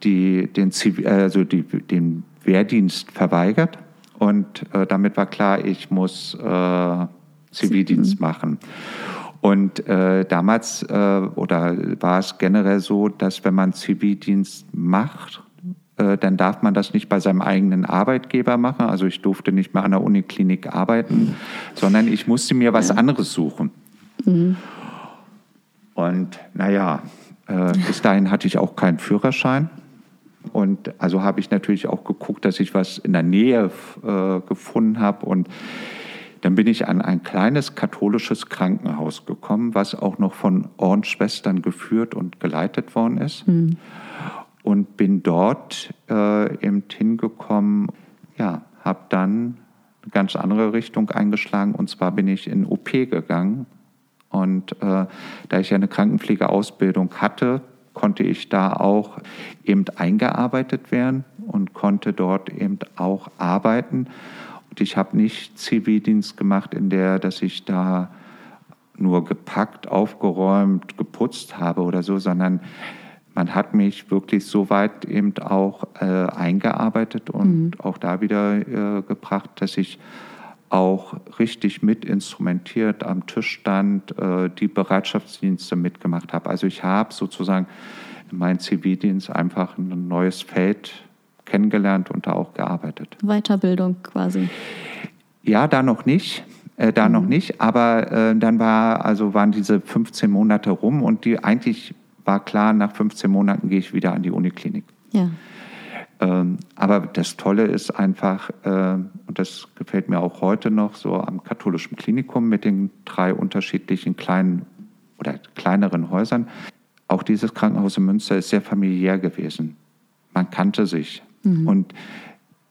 die, den, also die, den Wehrdienst verweigert und äh, damit war klar, ich muss äh, Zivildienst machen. Und äh, damals äh, oder war es generell so, dass wenn man Zivildienst macht, äh, dann darf man das nicht bei seinem eigenen Arbeitgeber machen. Also ich durfte nicht mehr an der Uniklinik arbeiten, sondern ich musste mir was anderes suchen. Mhm. Und naja, äh, bis dahin hatte ich auch keinen Führerschein. Und also habe ich natürlich auch geguckt, dass ich was in der Nähe äh, gefunden habe. Und dann bin ich an ein kleines katholisches Krankenhaus gekommen, was auch noch von Ordensschwestern geführt und geleitet worden ist. Mhm. Und bin dort äh, eben hingekommen, ja, habe dann eine ganz andere Richtung eingeschlagen. Und zwar bin ich in OP gegangen. Und äh, da ich ja eine Krankenpflegeausbildung hatte, konnte ich da auch eben eingearbeitet werden und konnte dort eben auch arbeiten. Und ich habe nicht Zivildienst gemacht, in der, dass ich da nur gepackt, aufgeräumt, geputzt habe oder so, sondern man hat mich wirklich so weit eben auch äh, eingearbeitet und mhm. auch da wieder äh, gebracht, dass ich auch richtig mit instrumentiert am Tisch stand, äh, die Bereitschaftsdienste mitgemacht habe. Also ich habe sozusagen in meinem Zivildienst einfach ein neues Feld kennengelernt und da auch gearbeitet. Weiterbildung quasi. Ja, da noch nicht. Äh, da mhm. noch nicht, aber äh, dann war, also waren diese 15 Monate rum und die eigentlich war klar, nach 15 Monaten gehe ich wieder an die Uniklinik. Ja. Ähm, aber das Tolle ist einfach, äh, und das gefällt mir auch heute noch, so am katholischen Klinikum mit den drei unterschiedlichen kleinen oder kleineren Häusern. Auch dieses Krankenhaus in Münster ist sehr familiär gewesen. Man kannte sich. Mhm. Und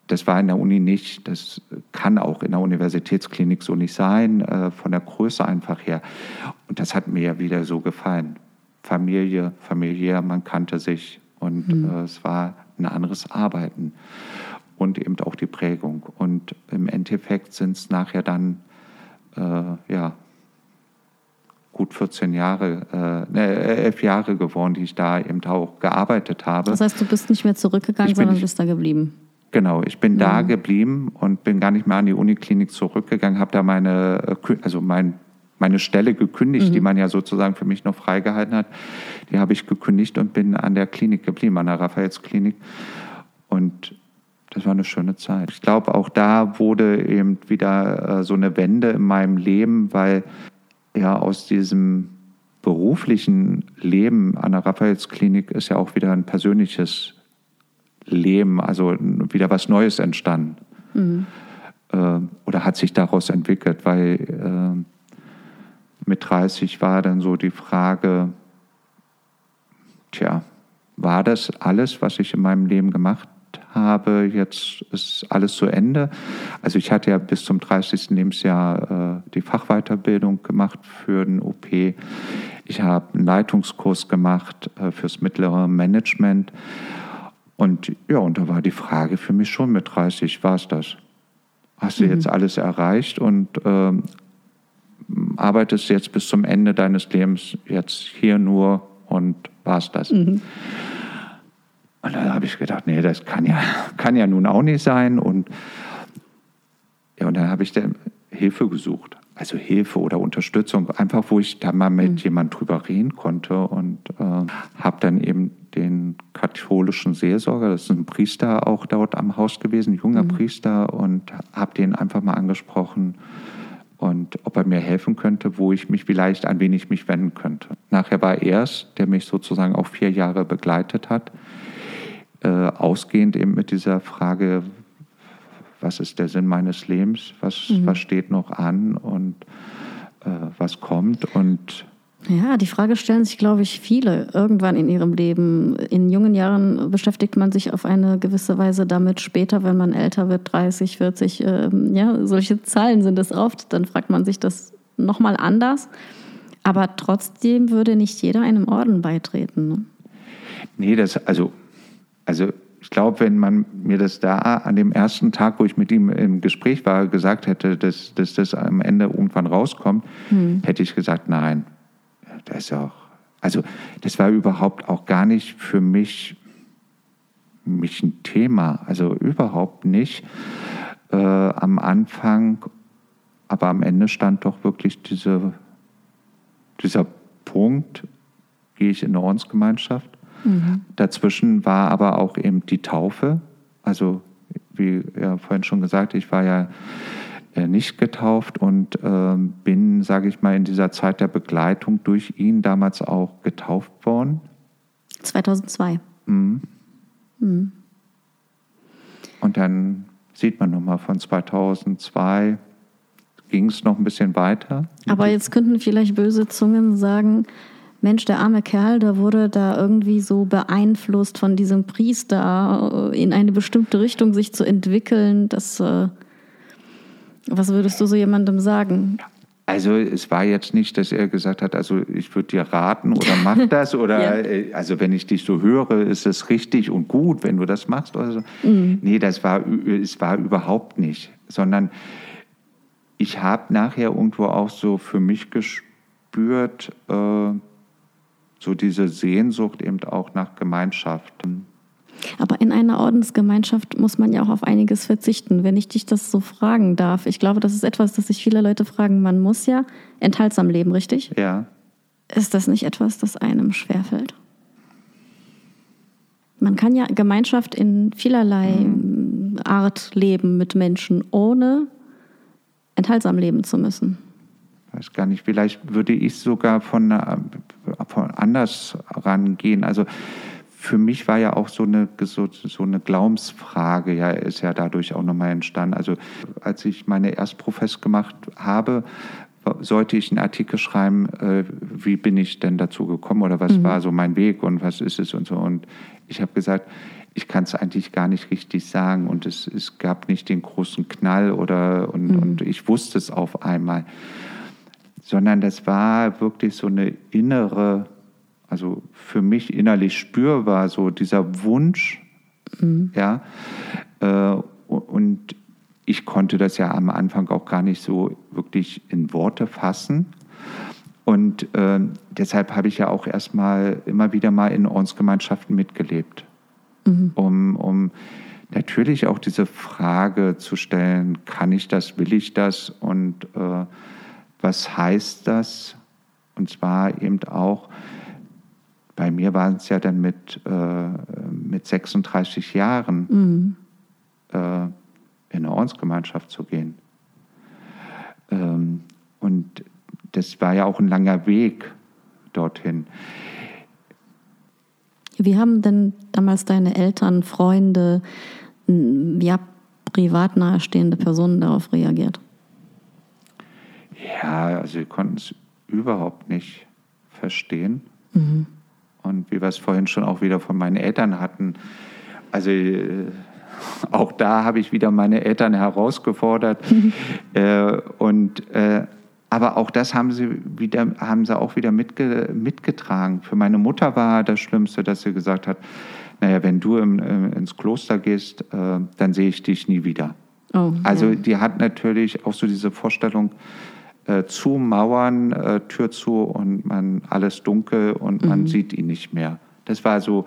das war in der Uni nicht, das kann auch in der Universitätsklinik so nicht sein, äh, von der Größe einfach her. Und das hat mir ja wieder so gefallen. Familie, familiär, man kannte sich und mhm. äh, es war ein anderes Arbeiten und eben auch die Prägung. Und im Endeffekt sind es nachher dann, äh, ja, gut 14 Jahre, äh, ne, elf Jahre geworden, die ich da eben auch gearbeitet habe. Das heißt, du bist nicht mehr zurückgegangen, sondern bist da geblieben. Genau, ich bin mhm. da geblieben und bin gar nicht mehr an die Uniklinik zurückgegangen, habe da meine, also mein, meine Stelle gekündigt, mhm. die man ja sozusagen für mich noch freigehalten hat. Die habe ich gekündigt und bin an der Klinik geblieben, an der Raphaels-Klinik. Und das war eine schöne Zeit. Ich glaube, auch da wurde eben wieder äh, so eine Wende in meinem Leben, weil ja aus diesem beruflichen Leben an der Raphaels-Klinik ist ja auch wieder ein persönliches Leben, also wieder was Neues entstanden. Mhm. Äh, oder hat sich daraus entwickelt, weil äh, mit 30 war dann so die Frage, tja, war das alles, was ich in meinem Leben gemacht habe, jetzt ist alles zu Ende. Also ich hatte ja bis zum 30. Lebensjahr äh, die Fachweiterbildung gemacht für den OP. Ich habe einen Leitungskurs gemacht äh, fürs mittlere Management. Und ja, und da war die Frage für mich schon mit 30, war es das? Hast du mhm. jetzt alles erreicht und ähm, arbeitest jetzt bis zum Ende deines Lebens jetzt hier nur und war's das. Mhm. Und dann habe ich gedacht, nee, das kann ja, kann ja nun auch nicht sein. Und, ja, und dann habe ich dann Hilfe gesucht. Also Hilfe oder Unterstützung, einfach wo ich da mal mit mhm. jemand drüber reden konnte und äh, habe dann eben den katholischen Seelsorger, das ist ein Priester auch dort am Haus gewesen, junger mhm. Priester, und habe den einfach mal angesprochen und ob er mir helfen könnte, wo ich mich vielleicht ein wenig mich wenden könnte. Nachher war er es, der mich sozusagen auch vier Jahre begleitet hat, äh, ausgehend eben mit dieser Frage, was ist der Sinn meines Lebens, was, mhm. was steht noch an und äh, was kommt und ja, die Frage stellen sich, glaube ich, viele irgendwann in ihrem Leben. In jungen Jahren beschäftigt man sich auf eine gewisse Weise damit. Später, wenn man älter wird, 30, 40, äh, ja, solche Zahlen sind es oft, dann fragt man sich das nochmal anders. Aber trotzdem würde nicht jeder einem Orden beitreten. Ne? Nee, das, also, also ich glaube, wenn man mir das da an dem ersten Tag, wo ich mit ihm im Gespräch war, gesagt hätte, dass, dass das am Ende irgendwann rauskommt, hm. hätte ich gesagt, nein, das auch, also das war überhaupt auch gar nicht für mich, mich ein Thema, also überhaupt nicht äh, am Anfang, aber am Ende stand doch wirklich diese, dieser Punkt, gehe ich in eine Ordensgemeinschaft. Mhm. Dazwischen war aber auch eben die Taufe, also wie ja vorhin schon gesagt, ich war ja nicht getauft und äh, bin, sage ich mal, in dieser Zeit der Begleitung durch ihn damals auch getauft worden. 2002. Mhm. Mhm. Und dann sieht man nochmal von 2002 ging es noch ein bisschen weiter. Aber jetzt könnten vielleicht böse Zungen sagen, Mensch, der arme Kerl, der wurde da irgendwie so beeinflusst von diesem Priester äh, in eine bestimmte Richtung sich zu entwickeln, dass äh, was würdest du so jemandem sagen? Also es war jetzt nicht, dass er gesagt hat, also ich würde dir raten oder mach das oder ja. Äh, also wenn ich dich so höre, ist es richtig und gut, wenn du das machst oder so. Mhm. Nee, das war es war überhaupt nicht, sondern ich habe nachher irgendwo auch so für mich gespürt, äh, so diese Sehnsucht eben auch nach Gemeinschaft. Aber in einer Ordensgemeinschaft muss man ja auch auf einiges verzichten. Wenn ich dich das so fragen darf, ich glaube, das ist etwas, das sich viele Leute fragen. Man muss ja enthaltsam leben, richtig? Ja. Ist das nicht etwas, das einem schwerfällt? Man kann ja Gemeinschaft in vielerlei mhm. Art leben mit Menschen, ohne enthaltsam leben zu müssen. Ich weiß gar nicht, vielleicht würde ich sogar von, äh, von anders rangehen. Also für mich war ja auch so eine, so, so eine Glaubensfrage, ja, ist ja dadurch auch nochmal entstanden. Also als ich meine Erstprofess gemacht habe, sollte ich einen Artikel schreiben, äh, wie bin ich denn dazu gekommen oder was mhm. war so mein Weg und was ist es und so. Und ich habe gesagt, ich kann es eigentlich gar nicht richtig sagen und es, es gab nicht den großen Knall oder und, mhm. und ich wusste es auf einmal, sondern das war wirklich so eine innere also für mich innerlich spürbar, so dieser Wunsch, mhm. ja. Äh, und ich konnte das ja am Anfang auch gar nicht so wirklich in Worte fassen. Und äh, deshalb habe ich ja auch erstmal immer wieder mal in Ordensgemeinschaften mitgelebt, mhm. um, um natürlich auch diese Frage zu stellen, kann ich das, will ich das und äh, was heißt das? Und zwar eben auch, bei mir waren es ja dann mit, äh, mit 36 Jahren mhm. äh, in eine Ordensgemeinschaft zu gehen. Ähm, und das war ja auch ein langer Weg dorthin. Wie haben denn damals deine Eltern, Freunde, ja, privat nahestehende Personen darauf reagiert? Ja, also sie konnten es überhaupt nicht verstehen. Mhm. Und wie wir es vorhin schon auch wieder von meinen Eltern hatten, also äh, auch da habe ich wieder meine Eltern herausgefordert. äh, und, äh, aber auch das haben sie, wieder, haben sie auch wieder mitge mitgetragen. Für meine Mutter war das Schlimmste, dass sie gesagt hat, naja, wenn du im, äh, ins Kloster gehst, äh, dann sehe ich dich nie wieder. Oh, also ja. die hat natürlich auch so diese Vorstellung, äh, zu Mauern, äh, Tür zu und man alles dunkel und man sieht ihn nicht mehr. Das war so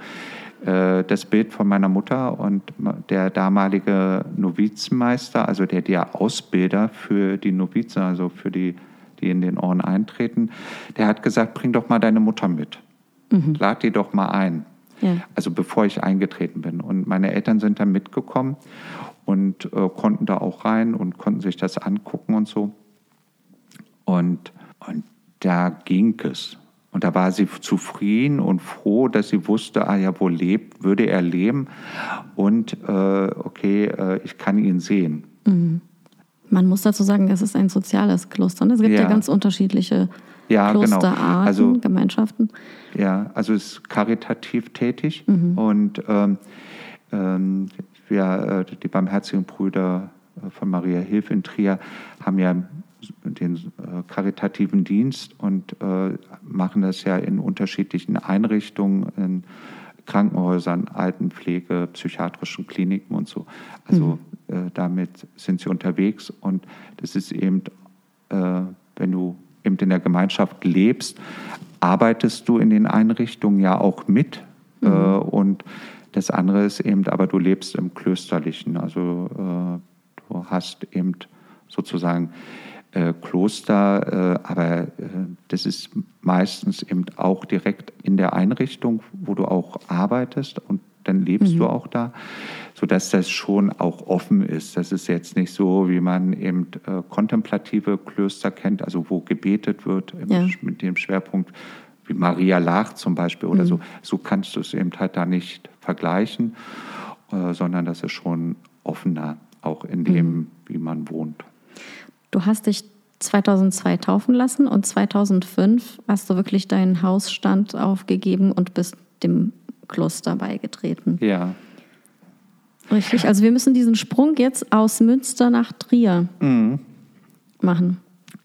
äh, das Bild von meiner Mutter und der damalige Novizenmeister, also der, der Ausbilder für die Novizen, also für die, die in den Orden eintreten, der hat gesagt, bring doch mal deine Mutter mit. Mhm. Lad die doch mal ein. Ja. Also bevor ich eingetreten bin. Und meine Eltern sind dann mitgekommen und äh, konnten da auch rein und konnten sich das angucken und so. Und, und da ging es. Und da war sie zufrieden und froh, dass sie wusste, ah ja, wo lebt, würde er leben. Und äh, okay, äh, ich kann ihn sehen. Mhm. Man muss dazu sagen, es ist ein soziales Kloster. Es gibt ja, ja ganz unterschiedliche ja, genau. Klosterarten, genau. also, Gemeinschaften. Ja, also es ist karitativ tätig mhm. und ähm, ähm, wir, äh, die Barmherzigen Brüder äh, von Maria Hilf in Trier haben ja den äh, karitativen Dienst und äh, machen das ja in unterschiedlichen Einrichtungen, in Krankenhäusern, Altenpflege, psychiatrischen Kliniken und so. Also mhm. äh, damit sind sie unterwegs und das ist eben, äh, wenn du eben in der Gemeinschaft lebst, arbeitest du in den Einrichtungen ja auch mit mhm. Äh, und das andere ist eben, aber du lebst im Klösterlichen, also äh, du hast eben sozusagen äh, Kloster, äh, aber äh, das ist meistens eben auch direkt in der Einrichtung, wo du auch arbeitest und dann lebst mhm. du auch da, sodass das schon auch offen ist. Das ist jetzt nicht so, wie man eben äh, kontemplative Klöster kennt, also wo gebetet wird ja. mit dem Schwerpunkt wie Maria Lach zum Beispiel oder mhm. so. So kannst du es eben halt da nicht vergleichen, äh, sondern das ist schon offener, auch in dem, mhm. wie man wohnt. Du hast dich 2002 taufen lassen und 2005 hast du wirklich deinen Hausstand aufgegeben und bist dem Kloster beigetreten. Ja. Richtig, also wir müssen diesen Sprung jetzt aus Münster nach Trier mhm. machen.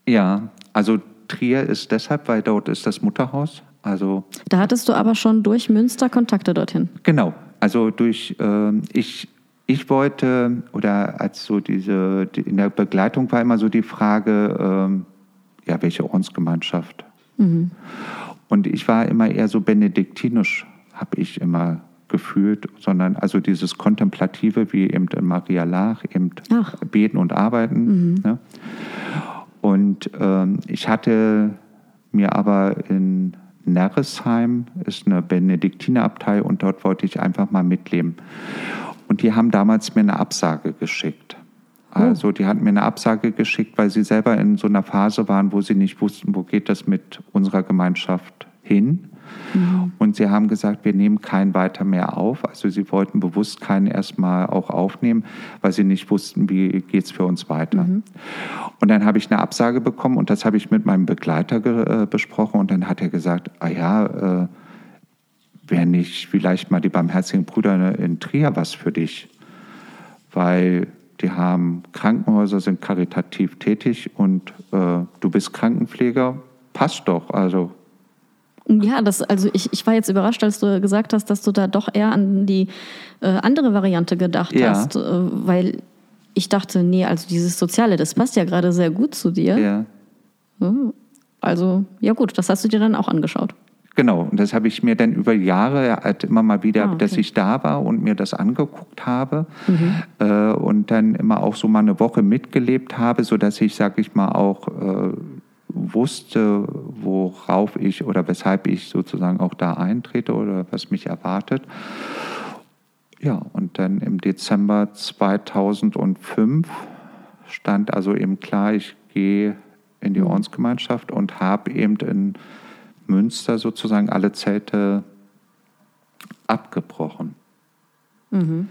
Ja, also Trier ist deshalb, weil dort ist das Mutterhaus. Also da hattest du aber schon durch Münster Kontakte dorthin. Genau, also durch äh, ich ich wollte, oder als so diese, in der Begleitung war immer so die Frage, ähm, ja, welche Ordensgemeinschaft? Mhm. Und ich war immer eher so benediktinisch, habe ich immer gefühlt, sondern also dieses Kontemplative, wie eben in Maria Lach, eben Ach. beten und arbeiten. Mhm. Ne? Und ähm, ich hatte mir aber in Neresheim, ist eine Benediktinerabtei und dort wollte ich einfach mal mitleben. Und die haben damals mir eine Absage geschickt. Oh. Also die hatten mir eine Absage geschickt, weil sie selber in so einer Phase waren, wo sie nicht wussten, wo geht das mit unserer Gemeinschaft hin. Mhm. Und sie haben gesagt, wir nehmen keinen weiter mehr auf. Also sie wollten bewusst keinen erstmal auch aufnehmen, weil sie nicht wussten, wie geht es für uns weiter. Mhm. Und dann habe ich eine Absage bekommen und das habe ich mit meinem Begleiter äh, besprochen und dann hat er gesagt, ah ja, äh, wäre nicht vielleicht mal die Barmherzigen Brüder in Trier was für dich? Weil die haben Krankenhäuser, sind karitativ tätig und äh, du bist Krankenpfleger, passt doch. Also ja, das, also ich, ich war jetzt überrascht, als du gesagt hast, dass du da doch eher an die äh, andere Variante gedacht ja. hast, äh, weil ich dachte, nee, also dieses Soziale, das passt ja gerade sehr gut zu dir. Ja. Also, ja gut, das hast du dir dann auch angeschaut. Genau, und das habe ich mir dann über Jahre halt immer mal wieder, ah, okay. dass ich da war und mir das angeguckt habe mhm. äh, und dann immer auch so mal eine Woche mitgelebt habe, sodass ich, sag ich mal, auch äh, wusste, worauf ich oder weshalb ich sozusagen auch da eintrete oder was mich erwartet. Ja, und dann im Dezember 2005 stand also eben klar, ich gehe in die mhm. Ordensgemeinschaft und habe eben in Münster sozusagen alle Zelte abgebrochen. Mhm.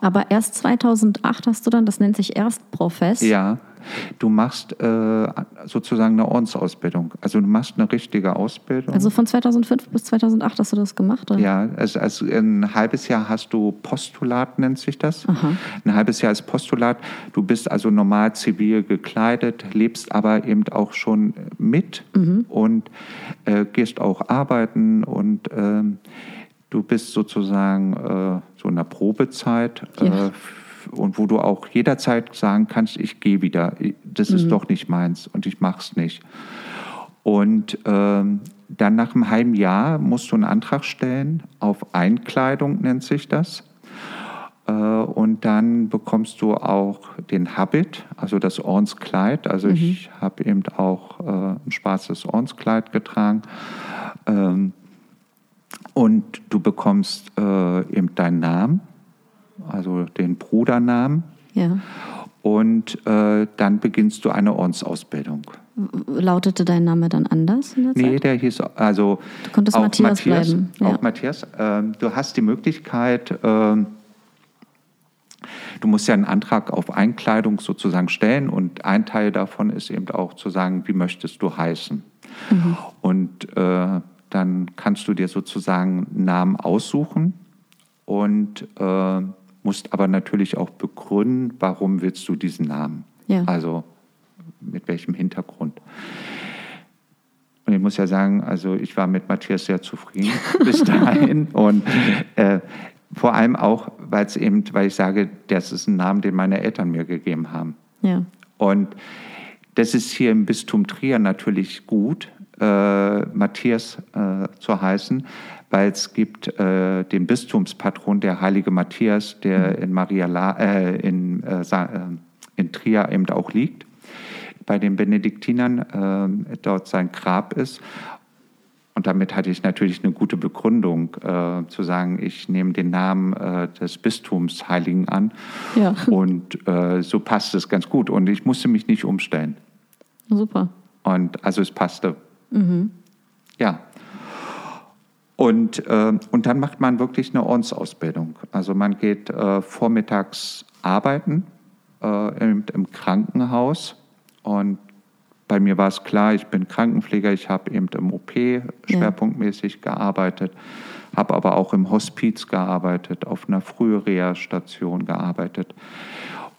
Aber erst 2008 hast du dann, das nennt sich Erstprofess. Ja, du machst äh, sozusagen eine Ordensausbildung. Also du machst eine richtige Ausbildung. Also von 2005 bis 2008 hast du das gemacht? Oder? Ja, also, also ein halbes Jahr hast du Postulat, nennt sich das. Aha. Ein halbes Jahr ist Postulat. Du bist also normal zivil gekleidet, lebst aber eben auch schon mit mhm. und äh, gehst auch arbeiten und äh, du bist sozusagen äh, so in der Probezeit. Ja. Und wo du auch jederzeit sagen kannst, ich gehe wieder, das ist mhm. doch nicht meins und ich mach's nicht. Und ähm, dann nach einem halben Jahr musst du einen Antrag stellen auf Einkleidung, nennt sich das. Äh, und dann bekommst du auch den Habit, also das Ordenskleid. Also mhm. ich habe eben auch äh, ein schwarzes Ordenskleid getragen. Ähm, und du bekommst äh, eben deinen Namen, also den Brudernamen. Ja. Und äh, dann beginnst du eine Ordensausbildung. Lautete dein Name dann anders? In der Zeit? Nee, der hieß also. Du konntest auch Matthias, Matthias bleiben. Ja. Auch Matthias. Äh, du hast die Möglichkeit, äh, Du musst ja einen Antrag auf Einkleidung sozusagen stellen und ein Teil davon ist eben auch zu sagen, wie möchtest du heißen. Mhm. Und äh, dann kannst du dir sozusagen einen Namen aussuchen und äh, musst aber natürlich auch begründen, warum willst du diesen Namen. Ja. Also mit welchem Hintergrund. Und ich muss ja sagen, also ich war mit Matthias sehr zufrieden bis dahin. Und äh, vor allem auch, weil es eben, weil ich sage, das ist ein Name, den meine Eltern mir gegeben haben. Ja. Und das ist hier im Bistum Trier natürlich gut, äh, Matthias äh, zu heißen, weil es gibt äh, den Bistumspatron, der heilige Matthias, der mhm. in, Maria La, äh, in, äh, äh, in Trier eben auch liegt bei den Benediktinern dort sein Grab ist. Und damit hatte ich natürlich eine gute Begründung, äh, zu sagen, ich nehme den Namen äh, des Bistums Heiligen an. Ja. Und äh, so passt es ganz gut. Und ich musste mich nicht umstellen. Super. Und also es passte. Mhm. Ja. Und, äh, und dann macht man wirklich eine Ordensausbildung. Also man geht äh, vormittags arbeiten äh, im, im Krankenhaus und bei mir war es klar, ich bin Krankenpfleger, ich habe eben im OP schwerpunktmäßig ja. gearbeitet, habe aber auch im Hospiz gearbeitet, auf einer Frühreha-Station gearbeitet.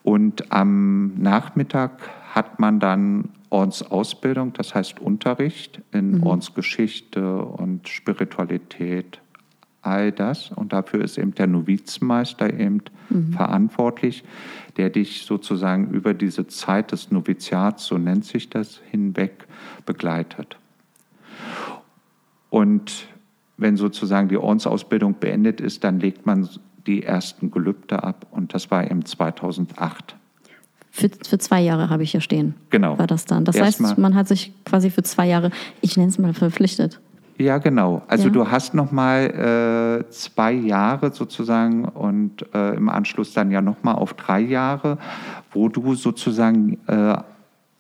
Und am Nachmittag hat man dann Ordensausbildung, das heißt Unterricht in mhm. Ordensgeschichte und Spiritualität all das. Und dafür ist eben der Novizenmeister eben mhm. verantwortlich, der dich sozusagen über diese Zeit des Noviziats, so nennt sich das, hinweg begleitet. Und wenn sozusagen die Ordensausbildung beendet ist, dann legt man die ersten Gelübde ab. Und das war eben 2008. Für, für zwei Jahre habe ich hier stehen. Genau. War das dann. Das Erst heißt, man hat sich quasi für zwei Jahre, ich nenne es mal verpflichtet. Ja, genau. Also ja. du hast noch mal äh, zwei Jahre sozusagen und äh, im Anschluss dann ja noch mal auf drei Jahre, wo du sozusagen äh,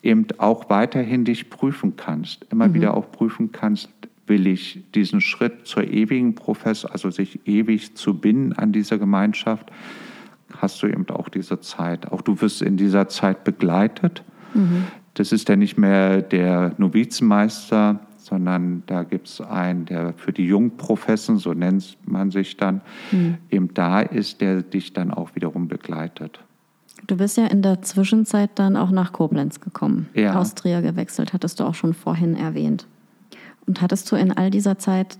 eben auch weiterhin dich prüfen kannst, immer mhm. wieder auch prüfen kannst, will ich diesen Schritt zur ewigen Professor, also sich ewig zu binden an dieser Gemeinschaft, hast du eben auch diese Zeit. Auch du wirst in dieser Zeit begleitet. Mhm. Das ist ja nicht mehr der Novizenmeister, sondern da gibt es einen, der für die Jungprofessen, so nennt man sich dann, mhm. eben da ist, der dich dann auch wiederum begleitet. Du bist ja in der Zwischenzeit dann auch nach Koblenz gekommen, ja. aus Trier gewechselt, hattest du auch schon vorhin erwähnt. Und hattest du in all dieser Zeit,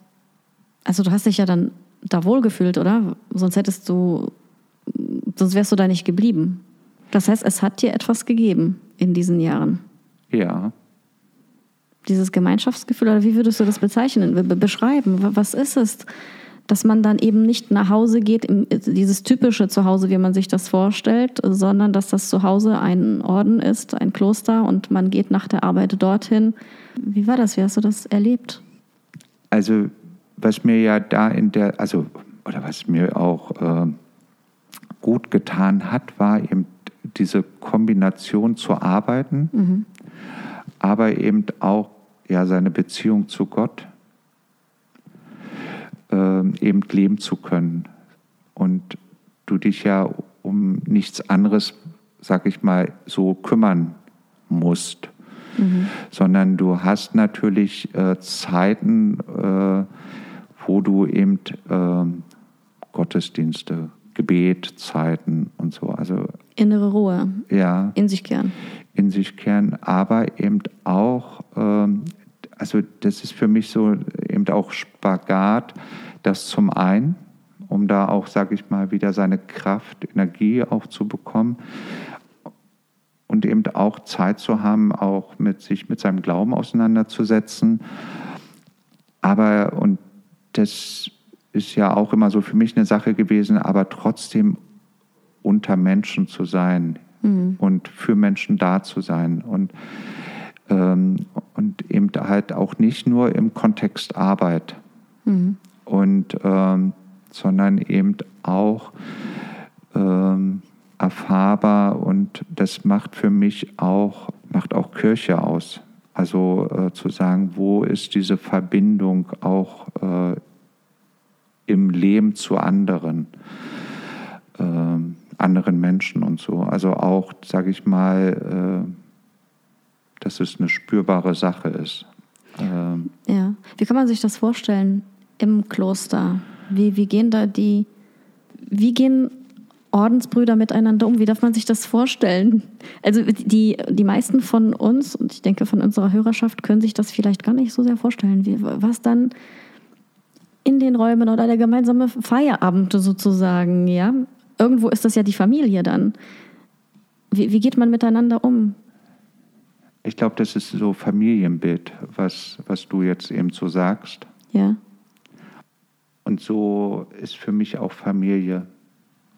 also du hast dich ja dann da wohlgefühlt, oder? Sonst hättest du, sonst wärst du da nicht geblieben. Das heißt, es hat dir etwas gegeben in diesen Jahren. Ja dieses Gemeinschaftsgefühl oder wie würdest du das bezeichnen, beschreiben? Was ist es, dass man dann eben nicht nach Hause geht, dieses typische Zuhause, wie man sich das vorstellt, sondern dass das Zuhause ein Orden ist, ein Kloster und man geht nach der Arbeit dorthin. Wie war das? Wie hast du das erlebt? Also, was mir ja da in der, also, oder was mir auch äh, gut getan hat, war eben diese Kombination zu arbeiten, mhm. aber eben auch ja, seine Beziehung zu Gott äh, eben leben zu können. Und du dich ja um nichts anderes, sag ich mal, so kümmern musst. Mhm. Sondern du hast natürlich äh, Zeiten, äh, wo du eben äh, Gottesdienste, Gebetzeiten und so. Also innere Ruhe. Ja. In sich kehren. In sich kehren, aber eben auch ähm, also das ist für mich so eben auch Spagat, das zum einen um da auch, sage ich mal, wieder seine Kraft, Energie auch zu bekommen und eben auch Zeit zu haben, auch mit sich mit seinem Glauben auseinanderzusetzen. Aber, und das ist ja auch immer so für mich eine Sache gewesen, aber trotzdem unter Menschen zu sein mhm. und für Menschen da zu sein und, ähm, und eben halt auch nicht nur im Kontext Arbeit, mhm. und, ähm, sondern eben auch ähm, erfahrbar und das macht für mich auch, macht auch Kirche aus. Also äh, zu sagen, wo ist diese Verbindung auch äh, im Leben zu anderen, äh, anderen Menschen und so. Also auch, sage ich mal, äh, dass es eine spürbare Sache ist. Ähm, ja, wie kann man sich das vorstellen im Kloster? Wie, wie gehen da die, wie gehen Ordensbrüder miteinander um? Wie darf man sich das vorstellen? Also die, die meisten von uns, und ich denke von unserer Hörerschaft, können sich das vielleicht gar nicht so sehr vorstellen, wie, was dann in den Räumen oder der gemeinsame Feierabend sozusagen, ja. Irgendwo ist das ja die Familie dann. Wie, wie geht man miteinander um? Ich glaube, das ist so Familienbild, was, was du jetzt eben so sagst. Ja. Und so ist für mich auch Familie.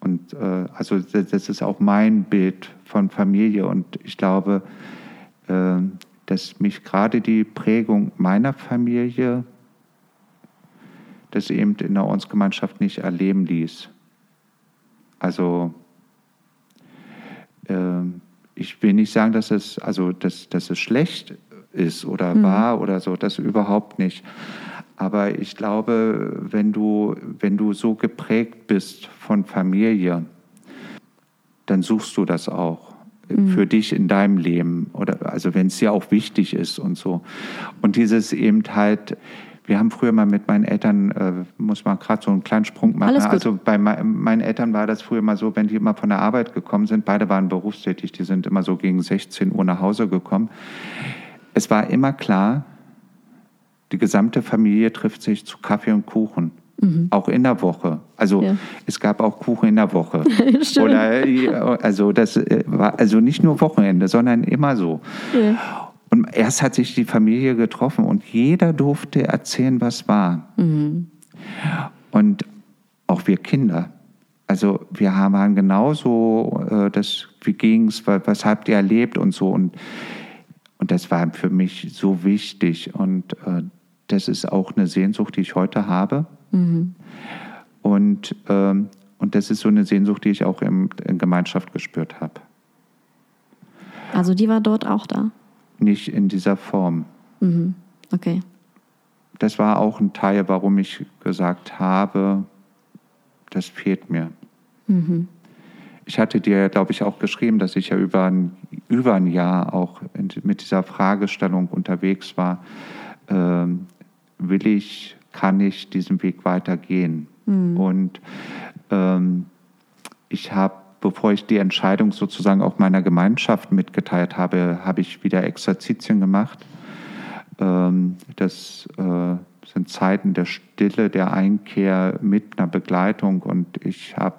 Und äh, also das ist auch mein Bild von Familie. Und ich glaube, äh, dass mich gerade die Prägung meiner Familie das eben in der Ordensgemeinschaft nicht erleben ließ. Also äh, ich will nicht sagen, dass es, also, dass, dass es schlecht ist oder mhm. war oder so, das überhaupt nicht. Aber ich glaube, wenn du, wenn du so geprägt bist von Familie, dann suchst du das auch mhm. für dich in deinem Leben. Oder also wenn es dir auch wichtig ist und so. Und dieses eben halt, wir haben früher mal mit meinen Eltern, äh, muss man gerade so einen kleinen Sprung machen. Also bei meinen Eltern war das früher mal so, wenn die immer von der Arbeit gekommen sind, beide waren berufstätig, die sind immer so gegen 16 Uhr nach Hause gekommen. Es war immer klar, die gesamte Familie trifft sich zu Kaffee und Kuchen. Mhm. Auch in der Woche. Also ja. es gab auch Kuchen in der Woche. Oder äh, also das äh, war also nicht nur Wochenende, sondern immer so. Ja. Und erst hat sich die Familie getroffen und jeder durfte erzählen, was war. Mhm. Und auch wir Kinder. Also wir haben genauso äh, das, wie ging es, was habt ihr erlebt und so. Und, und das war für mich so wichtig. Und äh, das ist auch eine Sehnsucht, die ich heute habe. Mhm. Und, ähm, und das ist so eine Sehnsucht, die ich auch im, in Gemeinschaft gespürt habe. Also die war dort auch da? Nicht in dieser Form. Mhm. Okay. Das war auch ein Teil, warum ich gesagt habe, das fehlt mir. Mhm. Ich hatte dir, glaube ich, auch geschrieben, dass ich ja über ein, über ein Jahr auch in, mit dieser Fragestellung unterwegs war. Ähm, will ich, kann ich diesen Weg weitergehen? Mhm. Und ähm, ich habe, bevor ich die Entscheidung sozusagen auch meiner Gemeinschaft mitgeteilt habe, habe ich wieder Exerzitien gemacht. Ähm, das äh, sind Zeiten der Stille, der Einkehr mit einer Begleitung und ich habe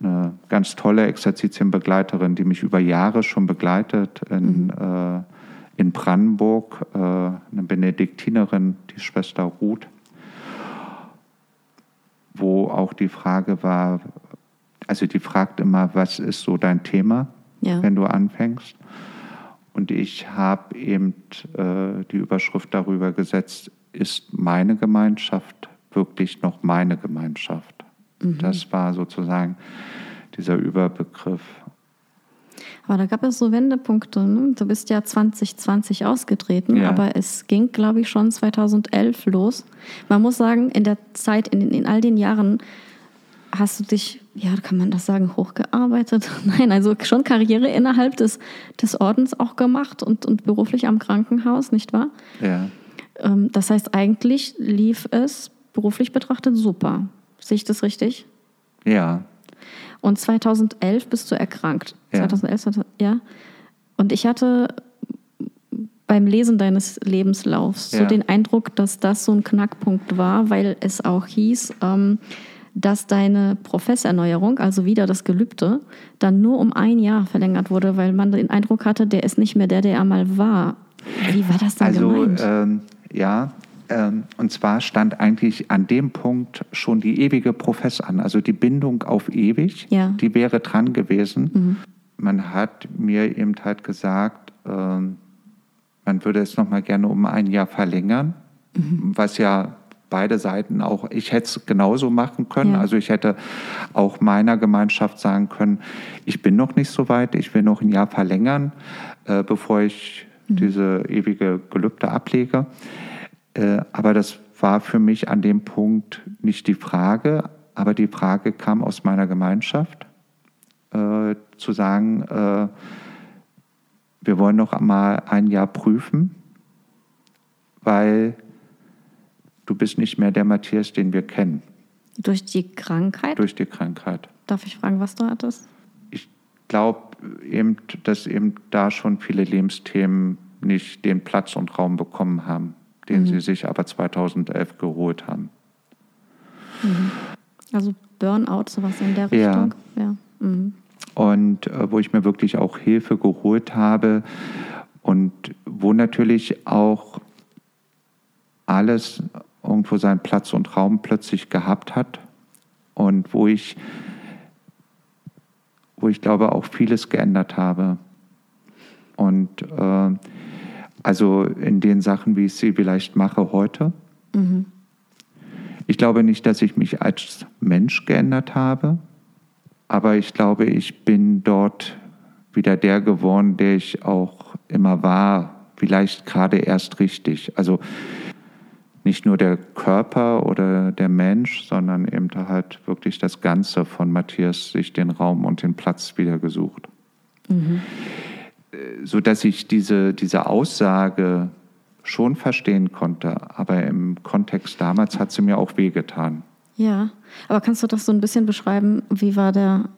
eine ganz tolle Exerzitienbegleiterin, die mich über Jahre schon begleitet in mhm. äh, in Brandenburg, äh, eine Benediktinerin, die Schwester Ruth, wo auch die Frage war, also die fragt immer, was ist so dein Thema, ja. wenn du anfängst? Und ich habe eben äh, die Überschrift darüber gesetzt, ist meine Gemeinschaft wirklich noch meine Gemeinschaft? Mhm. Das war sozusagen dieser Überbegriff. Aber da gab es so Wendepunkte. Ne? Du bist ja 2020 ausgetreten, ja. aber es ging, glaube ich, schon 2011 los. Man muss sagen, in der Zeit, in, in all den Jahren hast du dich, ja, kann man das sagen, hochgearbeitet? Nein, also schon Karriere innerhalb des, des Ordens auch gemacht und, und beruflich am Krankenhaus, nicht wahr? Ja. Ähm, das heißt, eigentlich lief es beruflich betrachtet super. Sehe ich das richtig? Ja, und 2011 bist du erkrankt. Ja. 2011, ja. Und ich hatte beim Lesen deines Lebenslaufs ja. so den Eindruck, dass das so ein Knackpunkt war, weil es auch hieß, ähm, dass deine Professerneuerung, also wieder das Gelübde, dann nur um ein Jahr verlängert wurde, weil man den Eindruck hatte, der ist nicht mehr der, der er mal war. Wie war das denn also, gemeint? Ähm, ja, ähm, und zwar stand eigentlich an dem Punkt schon die ewige Profess an, also die Bindung auf ewig, ja. die wäre dran gewesen. Mhm. Man hat mir eben halt gesagt, ähm, man würde es noch mal gerne um ein Jahr verlängern, mhm. was ja beide Seiten auch, ich hätte es genauso machen können. Ja. Also ich hätte auch meiner Gemeinschaft sagen können, ich bin noch nicht so weit, ich will noch ein Jahr verlängern, äh, bevor ich mhm. diese ewige Gelübde ablege. Äh, aber das war für mich an dem Punkt nicht die Frage, aber die Frage kam aus meiner Gemeinschaft, äh, zu sagen, äh, wir wollen noch einmal ein Jahr prüfen, weil du bist nicht mehr der Matthias, den wir kennen. Durch die Krankheit? Durch die Krankheit. Darf ich fragen, was du hattest? Ich glaube eben, dass eben da schon viele Lebensthemen nicht den Platz und Raum bekommen haben, den mhm. sie sich aber 2011 geholt haben. Mhm. Also Burnout, sowas in der Richtung? Ja. ja. Mhm. Und äh, wo ich mir wirklich auch Hilfe geholt habe und wo natürlich auch alles irgendwo seinen Platz und Raum plötzlich gehabt hat und wo ich, wo ich glaube, auch vieles geändert habe. Und äh, also in den Sachen, wie ich sie vielleicht mache heute. Mhm. Ich glaube nicht, dass ich mich als Mensch geändert habe, aber ich glaube, ich bin dort wieder der geworden, der ich auch immer war, vielleicht gerade erst richtig. Also nicht nur der Körper oder der Mensch, sondern eben halt wirklich das Ganze von Matthias sich den Raum und den Platz wieder gesucht. Mhm. So dass ich diese, diese Aussage schon verstehen konnte, aber im Kontext damals hat sie mir auch wehgetan. Ja, aber kannst du das so ein bisschen beschreiben? Wie war der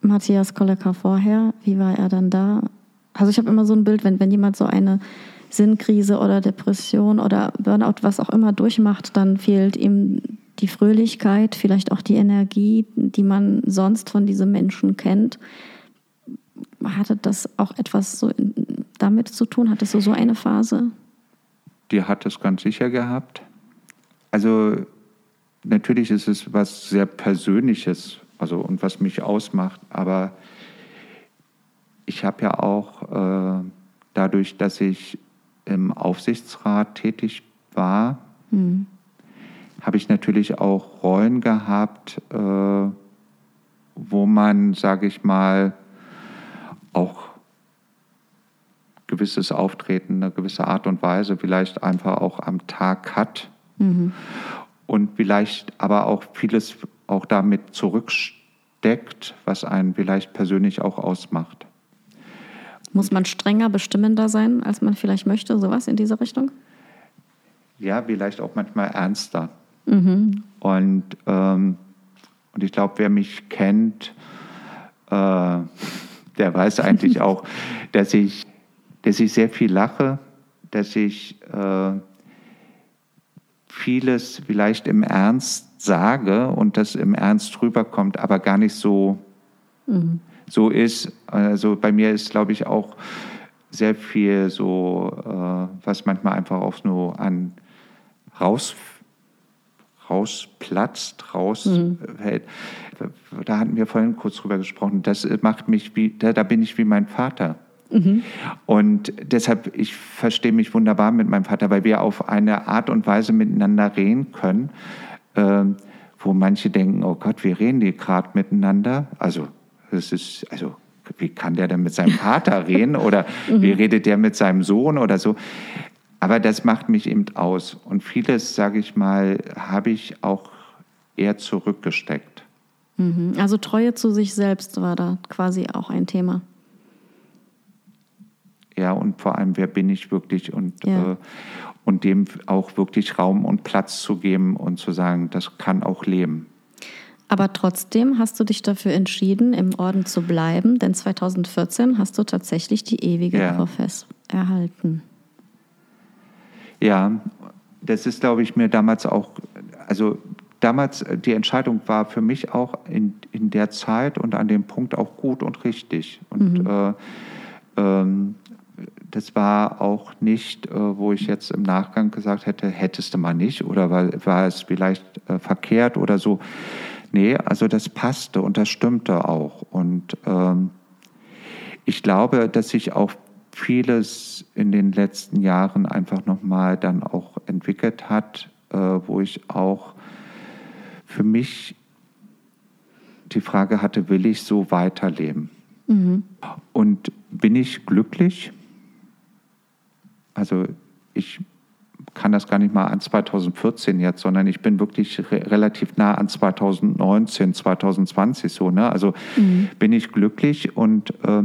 Matthias Kollecker vorher? Wie war er dann da? Also ich habe immer so ein Bild, wenn, wenn jemand so eine Sinnkrise oder Depression oder Burnout, was auch immer durchmacht, dann fehlt ihm die Fröhlichkeit, vielleicht auch die Energie, die man sonst von diesen Menschen kennt. Hatte das auch etwas so damit zu tun? Hattest du so eine Phase? Die hat es ganz sicher gehabt. Also natürlich ist es was sehr Persönliches, also und was mich ausmacht, aber ich habe ja auch äh, dadurch, dass ich im Aufsichtsrat tätig war, mhm. habe ich natürlich auch Rollen gehabt, äh, wo man, sage ich mal, auch gewisses Auftreten, eine gewisse Art und Weise vielleicht einfach auch am Tag hat mhm. und vielleicht aber auch vieles auch damit zurücksteckt, was einen vielleicht persönlich auch ausmacht. Muss man strenger bestimmender sein, als man vielleicht möchte, sowas in diese Richtung? Ja, vielleicht auch manchmal ernster. Mhm. Und, ähm, und ich glaube, wer mich kennt, äh, der weiß eigentlich auch, dass ich, dass ich sehr viel lache, dass ich äh, vieles vielleicht im Ernst sage und das im Ernst rüberkommt, aber gar nicht so, mhm so ist. Also bei mir ist, glaube ich, auch sehr viel so, äh, was manchmal einfach auch nur an raus rausplatzt, rausfällt. Mhm. Da hatten wir vorhin kurz drüber gesprochen. Das macht mich wie, da, da bin ich wie mein Vater. Mhm. Und deshalb, ich verstehe mich wunderbar mit meinem Vater, weil wir auf eine Art und Weise miteinander reden können, äh, wo manche denken, oh Gott, wie reden die gerade miteinander? Also das ist, also, wie kann der denn mit seinem Vater reden oder mhm. wie redet der mit seinem Sohn oder so? Aber das macht mich eben aus. Und vieles, sage ich mal, habe ich auch eher zurückgesteckt. Mhm. Also Treue zu sich selbst war da quasi auch ein Thema. Ja, und vor allem, wer bin ich wirklich und, ja. äh, und dem auch wirklich Raum und Platz zu geben und zu sagen, das kann auch leben. Aber trotzdem hast du dich dafür entschieden, im Orden zu bleiben, denn 2014 hast du tatsächlich die ewige ja. Profess erhalten. Ja, das ist, glaube ich, mir damals auch, also damals, die Entscheidung war für mich auch in, in der Zeit und an dem Punkt auch gut und richtig. Und mhm. äh, ähm, das war auch nicht, äh, wo ich jetzt im Nachgang gesagt hätte, hättest du mal nicht oder war, war es vielleicht äh, verkehrt oder so. Nee, also das passte und das stimmte auch. Und ähm, ich glaube, dass sich auch vieles in den letzten Jahren einfach nochmal dann auch entwickelt hat, äh, wo ich auch für mich die Frage hatte, will ich so weiterleben? Mhm. Und bin ich glücklich? Also ich kann das gar nicht mal an 2014 jetzt, sondern ich bin wirklich re relativ nah an 2019, 2020 so. Ne? Also mhm. bin ich glücklich und äh,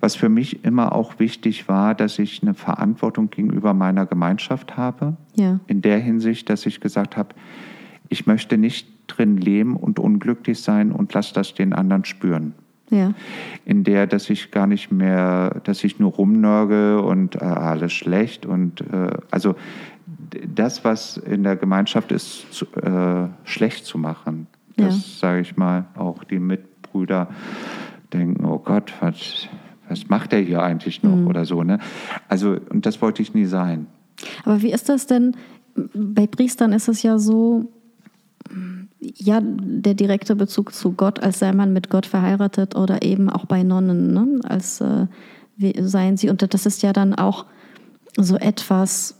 was für mich immer auch wichtig war, dass ich eine Verantwortung gegenüber meiner Gemeinschaft habe. Ja. In der Hinsicht, dass ich gesagt habe, ich möchte nicht drin leben und unglücklich sein und lass das den anderen spüren. Ja. In der, dass ich gar nicht mehr, dass ich nur rumnörge und äh, alles schlecht und äh, also das, was in der Gemeinschaft ist, zu, äh, schlecht zu machen. Das ja. sage ich mal, auch die Mitbrüder denken, oh Gott, was, was macht er hier eigentlich noch mhm. oder so. Ne? Also, und das wollte ich nie sein. Aber wie ist das denn? Bei Priestern ist es ja so, ja, der direkte Bezug zu Gott, als sei man mit Gott verheiratet oder eben auch bei Nonnen, ne? als äh, seien sie. Und das ist ja dann auch so etwas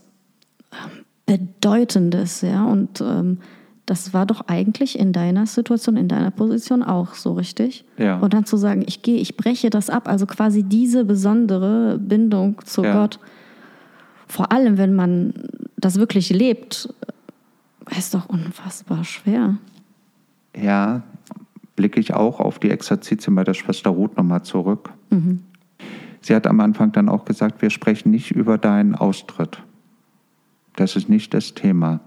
Bedeutendes, ja. Und ähm, das war doch eigentlich in deiner Situation, in deiner Position auch so richtig. Ja. Und dann zu sagen, ich gehe, ich breche das ab, also quasi diese besondere Bindung zu ja. Gott, vor allem wenn man das wirklich lebt, ist doch unfassbar schwer. Ja, blicke ich auch auf die Exerzitien bei der Schwester Ruth nochmal zurück. Mhm. Sie hat am Anfang dann auch gesagt, wir sprechen nicht über deinen Austritt. Das ist nicht das Thema.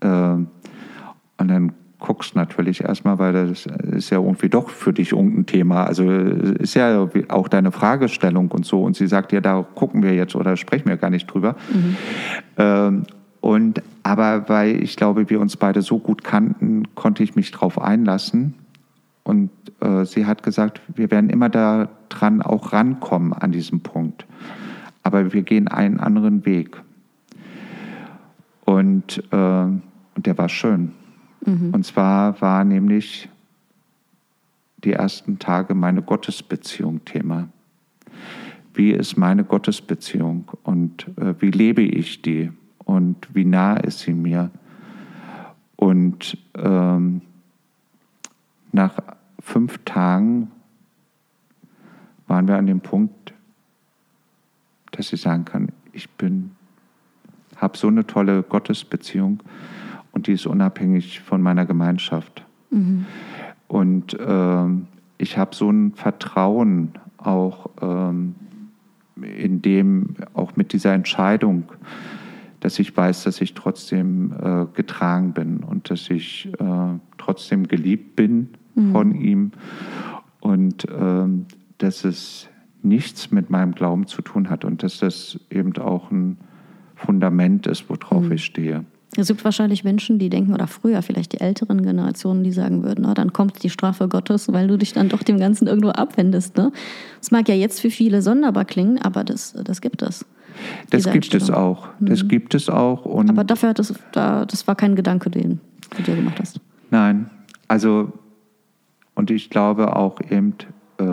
Ähm, und dann guckst natürlich erstmal, weil das ist ja irgendwie doch für dich irgendein Thema. Also ist ja auch deine Fragestellung und so. Und sie sagt ja, da gucken wir jetzt oder sprechen wir gar nicht drüber. Mhm. Ähm, und aber weil ich glaube, wir uns beide so gut kannten, konnte ich mich darauf einlassen. Und äh, sie hat gesagt, wir werden immer daran auch rankommen an diesem Punkt. Aber wir gehen einen anderen Weg. Und, äh, und der war schön. Mhm. Und zwar war nämlich die ersten Tage meine Gottesbeziehung Thema. Wie ist meine Gottesbeziehung und äh, wie lebe ich die und wie nah ist sie mir? Und ähm, nach fünf Tagen waren wir an dem Punkt, dass ich sagen kann, ich bin, habe so eine tolle Gottesbeziehung und die ist unabhängig von meiner Gemeinschaft. Mhm. Und ähm, ich habe so ein Vertrauen auch ähm, in dem, auch mit dieser Entscheidung, dass ich weiß, dass ich trotzdem äh, getragen bin und dass ich äh, trotzdem geliebt bin mhm. von ihm und ähm, dass es nichts mit meinem Glauben zu tun hat und dass das eben auch ein Fundament ist, worauf mhm. ich stehe. Es gibt wahrscheinlich Menschen, die denken, oder früher vielleicht die älteren Generationen, die sagen würden, na, dann kommt die Strafe Gottes, weil du dich dann doch dem Ganzen irgendwo abwendest. Ne? Das mag ja jetzt für viele sonderbar klingen, aber das, das gibt es. Das gibt es auch. Das mhm. gibt es auch. Und aber dafür hat es, da, das war kein Gedanke, den du dir gemacht hast. Nein, also und ich glaube auch eben, äh,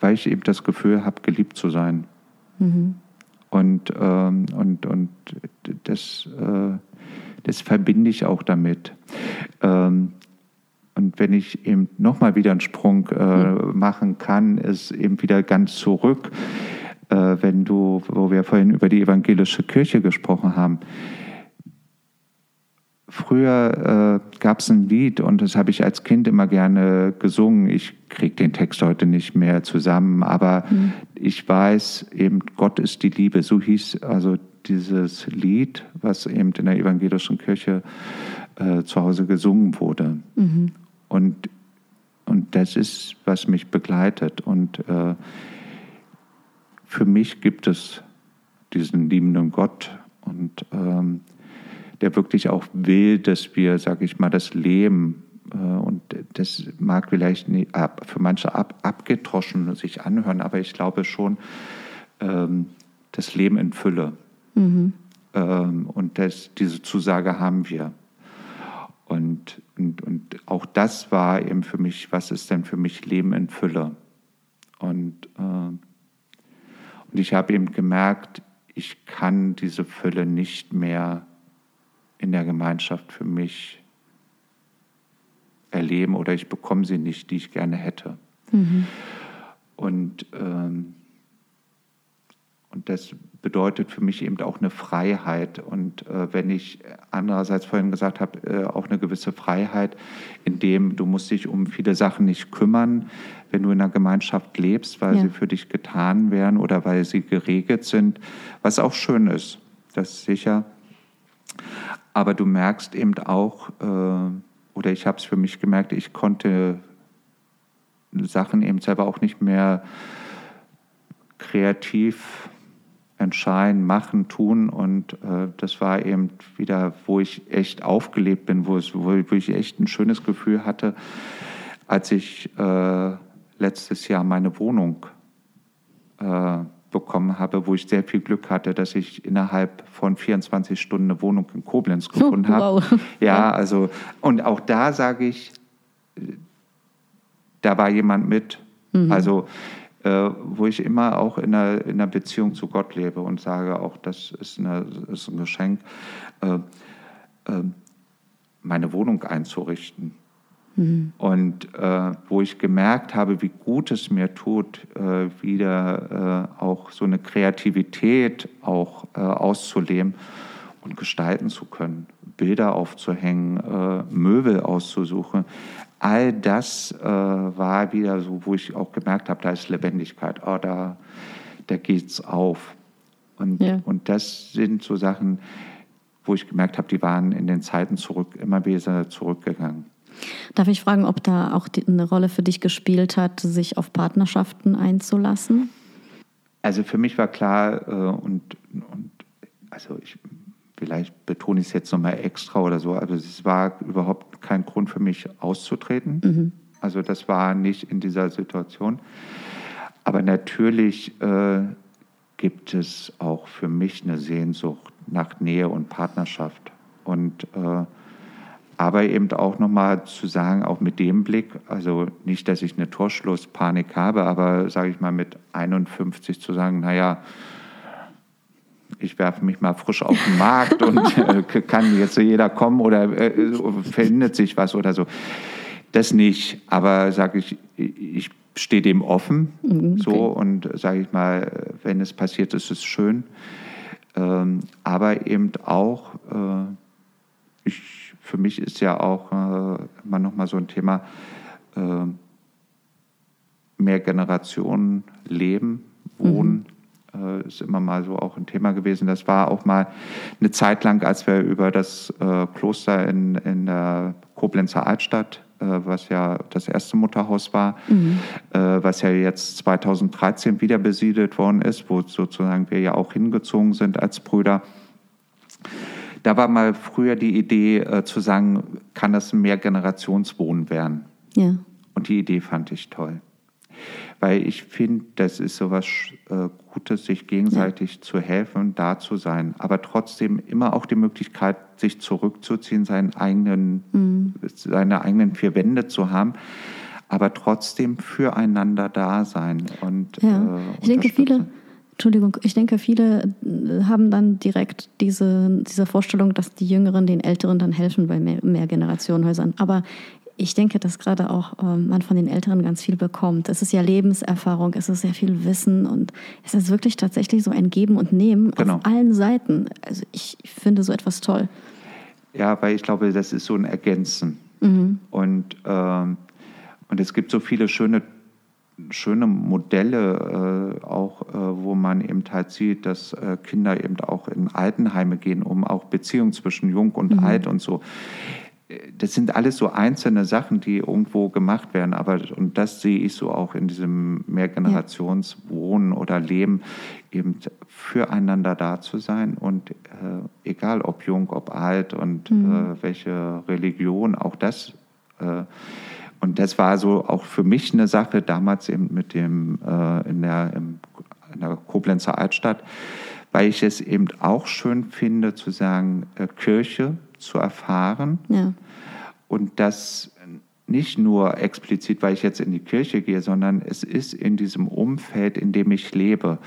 weil ich eben das Gefühl habe, geliebt zu sein. Mhm. Und, ähm, und, und das, äh, das verbinde ich auch damit. Ähm, und wenn ich eben nochmal wieder einen Sprung äh, mhm. machen kann, ist eben wieder ganz zurück, äh, wenn du, wo wir vorhin über die evangelische Kirche gesprochen haben. Früher äh, gab es ein Lied und das habe ich als Kind immer gerne gesungen. Ich kriege den Text heute nicht mehr zusammen, aber mhm. ich weiß eben, Gott ist die Liebe. So hieß also dieses Lied, was eben in der evangelischen Kirche äh, zu Hause gesungen wurde. Mhm. Und, und das ist, was mich begleitet. Und äh, für mich gibt es diesen liebenden Gott und ähm, der wirklich auch will, dass wir, sage ich mal, das Leben äh, und das mag vielleicht ab, für manche ab, abgetroschen sich anhören, aber ich glaube schon, ähm, das Leben in Fülle. Mhm. Ähm, und das, diese Zusage haben wir. Und, und, und auch das war eben für mich, was ist denn für mich Leben in Fülle? Und, äh, und ich habe eben gemerkt, ich kann diese Fülle nicht mehr in der Gemeinschaft für mich erleben oder ich bekomme sie nicht, die ich gerne hätte. Mhm. Und, ähm, und das bedeutet für mich eben auch eine Freiheit. Und äh, wenn ich andererseits vorhin gesagt habe, äh, auch eine gewisse Freiheit, in dem du musst dich um viele Sachen nicht kümmern, wenn du in einer Gemeinschaft lebst, weil ja. sie für dich getan werden oder weil sie geregelt sind, was auch schön ist, das ist sicher. Aber du merkst eben auch, äh, oder ich habe es für mich gemerkt, ich konnte Sachen eben selber auch nicht mehr kreativ entscheiden, machen, tun. Und äh, das war eben wieder, wo ich echt aufgelebt bin, wo, es, wo, ich echt ein schönes Gefühl hatte, als ich äh, letztes Jahr meine Wohnung äh, bekommen habe, wo ich sehr viel Glück hatte, dass ich innerhalb von 24 Stunden eine Wohnung in Koblenz gefunden wow. habe. Ja, also und auch da sage ich, da war jemand mit. Mhm. Also äh, wo ich immer auch in einer, in einer Beziehung zu Gott lebe und sage, auch das ist, eine, ist ein Geschenk, äh, äh, meine Wohnung einzurichten. Mhm. Und äh, wo ich gemerkt habe, wie gut es mir tut, äh, wieder äh, auch so eine Kreativität auch auszuleben und gestalten zu können, Bilder aufzuhängen, Möbel auszusuchen all das äh, war wieder so, wo ich auch gemerkt habe, da ist Lebendigkeit, oh, da, da geht's auf. Und, ja. und das sind so Sachen, wo ich gemerkt habe, die waren in den Zeiten zurück, immer wieder zurückgegangen. Darf ich fragen, ob da auch die, eine Rolle für dich gespielt hat, sich auf Partnerschaften einzulassen? Also für mich war klar, äh, und, und also ich vielleicht betone ich es jetzt nochmal extra oder so, aber es war überhaupt kein Grund für mich auszutreten. Mhm. Also das war nicht in dieser Situation. Aber natürlich äh, gibt es auch für mich eine Sehnsucht nach Nähe und Partnerschaft. Und äh, aber eben auch nochmal zu sagen, auch mit dem Blick, also nicht, dass ich eine Torschlusspanik habe, aber sage ich mal mit 51 zu sagen, naja, ich werfe mich mal frisch auf den Markt und äh, kann jetzt jeder kommen oder äh, verändert sich was oder so. Das nicht, aber sage ich, ich stehe dem offen mhm, okay. so und sage ich mal, wenn es passiert, ist es schön. Ähm, aber eben auch, äh, ich, für mich ist ja auch äh, immer noch mal so ein Thema, äh, mehr Generationen leben, wohnen. Mhm äh, ist immer mal so auch ein Thema gewesen. Das war auch mal eine Zeit lang, als wir über das äh, Kloster in, in der Koblenzer Altstadt äh, was ja das erste Mutterhaus war, mhm. was ja jetzt 2013 wieder besiedelt worden ist, wo sozusagen wir ja auch hingezogen sind als Brüder. Da war mal früher die Idee äh, zu sagen, kann das ein Mehrgenerationswohnen werden? Ja. Und die Idee fand ich toll weil ich finde, das ist so was äh, Gutes, sich gegenseitig ja. zu helfen, da zu sein, aber trotzdem immer auch die Möglichkeit, sich zurückzuziehen, seinen eigenen, mhm. seine eigenen vier Wände zu haben, aber trotzdem füreinander da sein und ja. Äh, ich denke viele Entschuldigung, ich denke, viele äh, haben dann direkt diese, diese Vorstellung, dass die Jüngeren den Älteren dann helfen bei mehr, mehr Generationenhäusern. Aber ich denke, dass gerade auch ähm, man von den Älteren ganz viel bekommt. Es ist ja Lebenserfahrung, es ist sehr viel Wissen und es ist wirklich tatsächlich so ein Geben und Nehmen genau. auf allen Seiten. Also ich finde so etwas toll. Ja, weil ich glaube, das ist so ein Ergänzen. Mhm. Und, ähm, und es gibt so viele schöne, schöne Modelle, äh, auch äh, wo man eben halt sieht, dass äh, Kinder eben auch in Altenheime gehen, um auch Beziehungen zwischen Jung und mhm. Alt und so das sind alles so einzelne Sachen, die irgendwo gemacht werden, aber und das sehe ich so auch in diesem Mehrgenerationswohnen oder Leben, eben füreinander da zu sein und äh, egal ob jung, ob alt und mhm. äh, welche Religion, auch das. Und das war so auch für mich eine Sache damals eben mit dem äh, in, der, im, in der Koblenzer Altstadt, weil ich es eben auch schön finde zu sagen, äh, Kirche zu erfahren. Ja. Und das nicht nur explizit, weil ich jetzt in die Kirche gehe, sondern es ist in diesem Umfeld, in dem ich lebe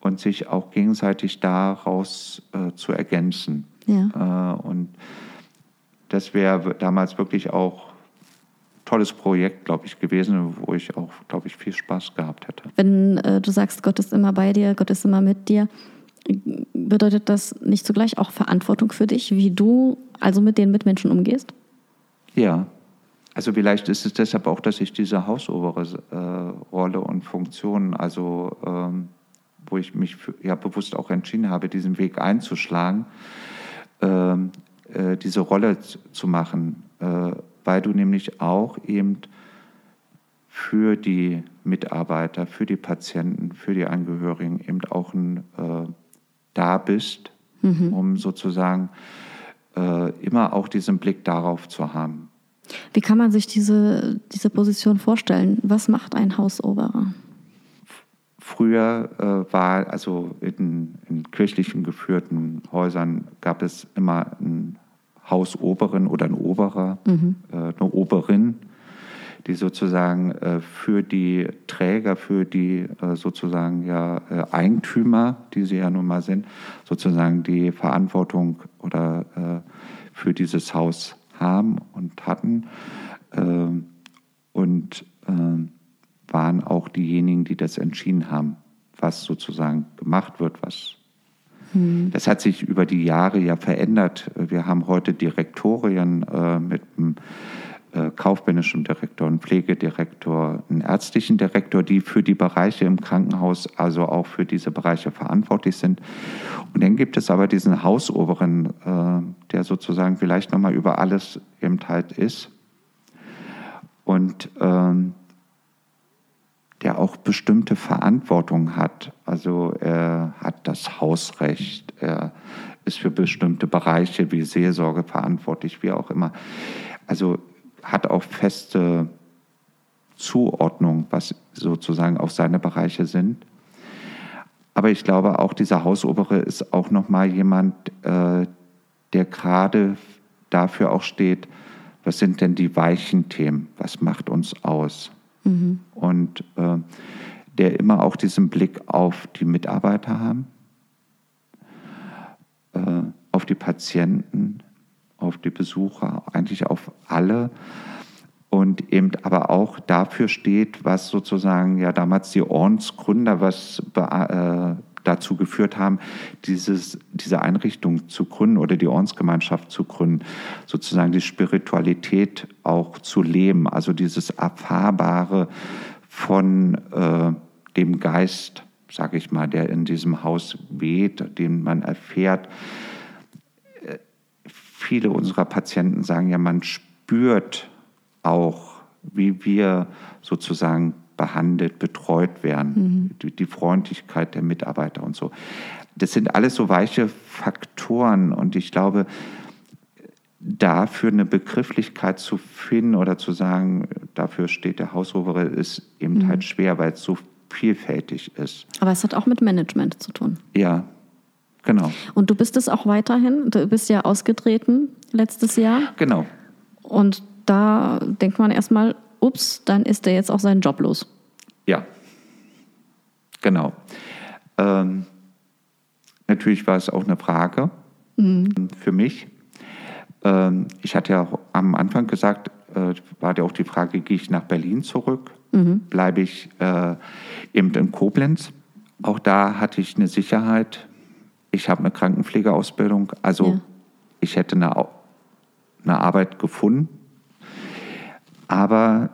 und sich auch gegenseitig daraus äh, zu ergänzen. Ja. Äh, und das wäre damals wirklich auch tolles Projekt, glaube ich, gewesen, wo ich auch, glaube ich, viel Spaß gehabt hätte. Wenn äh, du sagst, Gott ist immer bei dir, Gott ist immer mit dir, bedeutet das nicht zugleich auch Verantwortung für dich, wie du also mit den Mitmenschen umgehst? Ja, also vielleicht ist es deshalb auch, dass ich diese hausobere äh, Rolle und Funktion, also ähm, wo ich mich für, ja bewusst auch entschieden habe, diesen Weg einzuschlagen, ähm, äh, diese Rolle zu machen, äh, weil du nämlich auch eben für die Mitarbeiter, für die Patienten, für die Angehörigen eben auch ein, äh, da bist, mhm. um sozusagen äh, immer auch diesen Blick darauf zu haben. Wie kann man sich diese, diese Position vorstellen? Was macht ein Hausoberer? Früher äh, war, also in, in, kirchlichen geführten Häusern gab es immer einen Hausoberin oder einen Oberer, mhm. äh, eine Oberin, die sozusagen äh, für die Träger, für die äh, sozusagen ja äh, Eigentümer, die sie ja nun mal sind, sozusagen die Verantwortung oder äh, für dieses Haus haben und hatten ähm, und ähm, waren auch diejenigen, die das entschieden haben, was sozusagen gemacht wird, was hm. das hat sich über die Jahre ja verändert. Wir haben heute Direktorien äh, mit einem äh, kaufmännischen Direktor, einen Pflegedirektor, einen ärztlichen Direktor, die für die Bereiche im Krankenhaus, also auch für diese Bereiche verantwortlich sind. Und dann gibt es aber diesen Hausoberen, äh, der sozusagen vielleicht nochmal über alles eben halt ist und ähm, der auch bestimmte Verantwortung hat. Also er hat das Hausrecht, er ist für bestimmte Bereiche wie Seelsorge verantwortlich, wie auch immer. Also hat auch feste Zuordnung, was sozusagen auch seine Bereiche sind. Aber ich glaube, auch dieser Hausobere ist auch nochmal jemand, äh, der gerade dafür auch steht, was sind denn die weichen Themen, was macht uns aus? Mhm. Und äh, der immer auch diesen Blick auf die Mitarbeiter haben, äh, auf die Patienten, auf die Besucher, eigentlich auf alle und eben aber auch dafür steht, was sozusagen ja damals die Ordensgründer was äh, dazu geführt haben, dieses, diese Einrichtung zu gründen oder die Ordensgemeinschaft zu gründen, sozusagen die Spiritualität auch zu leben, also dieses Erfahrbare von äh, dem Geist, sage ich mal, der in diesem Haus weht, den man erfährt, viele unserer Patienten sagen ja, man spürt auch, wie wir sozusagen behandelt, betreut werden, mhm. die, die, Freundlichkeit der Mitarbeiter und so. Das sind alles so weiche Faktoren und ich glaube, dafür eine Begrifflichkeit zu finden oder zu sagen, dafür steht der Hausobere, ist eben mhm. halt schwer, weil es so vielfältig ist. Aber es hat auch mit Management zu tun. Ja, Genau. Und du bist es auch weiterhin. Du bist ja ausgetreten letztes Jahr. Genau. Und da denkt man erstmal, ups, dann ist er jetzt auch seinen Job los. Ja, genau. Ähm, natürlich war es auch eine Frage mhm. für mich. Ähm, ich hatte ja am Anfang gesagt, äh, war ja auch die Frage, gehe ich nach Berlin zurück? Mhm. Bleibe ich äh, eben in Koblenz? Auch da hatte ich eine Sicherheit, ich habe eine Krankenpflegeausbildung, also ja. ich hätte eine, eine Arbeit gefunden. Aber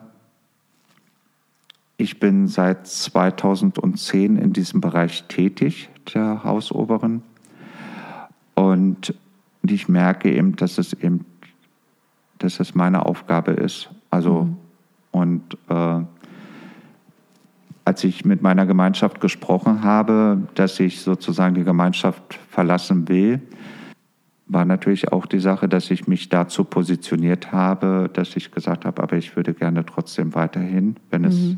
ich bin seit 2010 in diesem Bereich tätig, der Hausoberen. Und ich merke eben, dass es eben, dass es meine Aufgabe ist. Also Mhm. und äh, als ich mit meiner Gemeinschaft gesprochen habe, dass ich sozusagen die Gemeinschaft verlassen will, war natürlich auch die Sache, dass ich mich dazu positioniert habe, dass ich gesagt habe, aber ich würde gerne trotzdem weiterhin, wenn es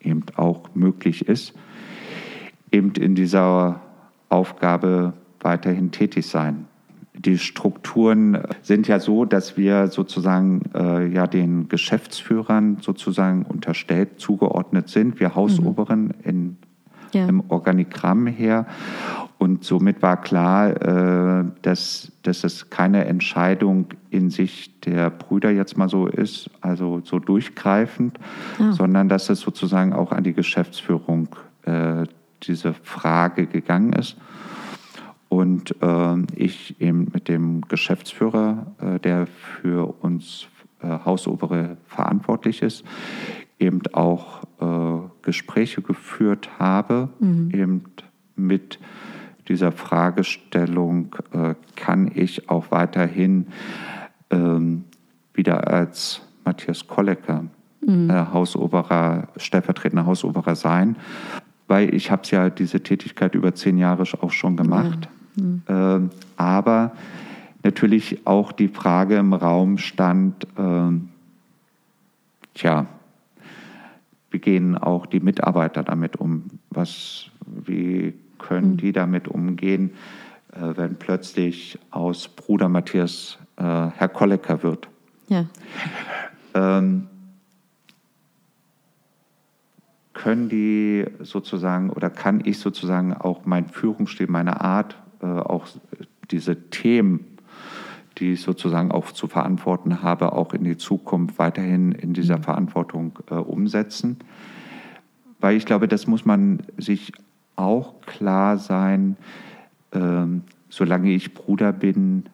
eben auch möglich ist, eben in dieser Aufgabe weiterhin tätig sein. Die Strukturen sind ja so, dass wir sozusagen äh, ja den Geschäftsführern sozusagen unterstellt zugeordnet sind, wir Hausoberen in, Ja. im Organigramm her. Und somit war klar, äh, dass, dass es keine Entscheidung in Sicht der Brüder jetzt mal so ist, also so durchgreifend, Ah. sondern dass es sozusagen auch an die Geschäftsführung äh, diese Frage gegangen ist. Und äh, ich eben mit dem Geschäftsführer, der für uns Hausobere verantwortlich ist, eben auch Gespräche geführt habe, eben mit dieser Fragestellung, äh, kann ich auch weiterhin ähm, wieder als Matthias Kollecker äh, Hausoberer, stellvertretender Hausoberer sein, weil ich habe ja diese Tätigkeit über zehn Jahre auch schon gemacht. Ähm, aber natürlich auch die Frage im Raum stand, ähm, tja, wie gehen auch die Mitarbeiter damit um? Was, wie können die damit umgehen, äh, wenn plötzlich aus Bruder Matthias äh, Herr Kollecker wird? Ja. Ähm, können die sozusagen oder kann ich sozusagen auch mein Führungsstil, meine Art, äh, auch diese Themen, die ich sozusagen auch zu verantworten habe, auch in die Zukunft weiterhin in dieser Verantwortung äh, umsetzen? Weil ich glaube, das muss man sich auch klar sein, ähm, solange ich Bruder bin,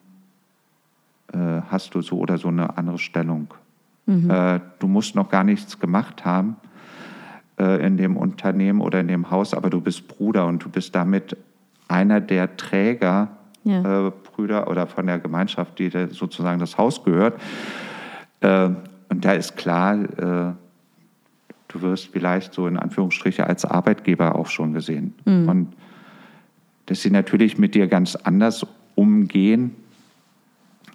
äh, hast du so oder so eine andere Stellung. Äh, du musst noch gar nichts gemacht haben äh, in dem Unternehmen oder in dem Haus, aber du bist Bruder und du bist damit einer der Träger, Ja. äh, Brüder oder von der Gemeinschaft, die sozusagen das Haus gehört. Äh, und da ist klar, äh, du wirst vielleicht so in Anführungsstriche als Arbeitgeber auch schon gesehen. Und dass sie natürlich mit dir ganz anders umgehen,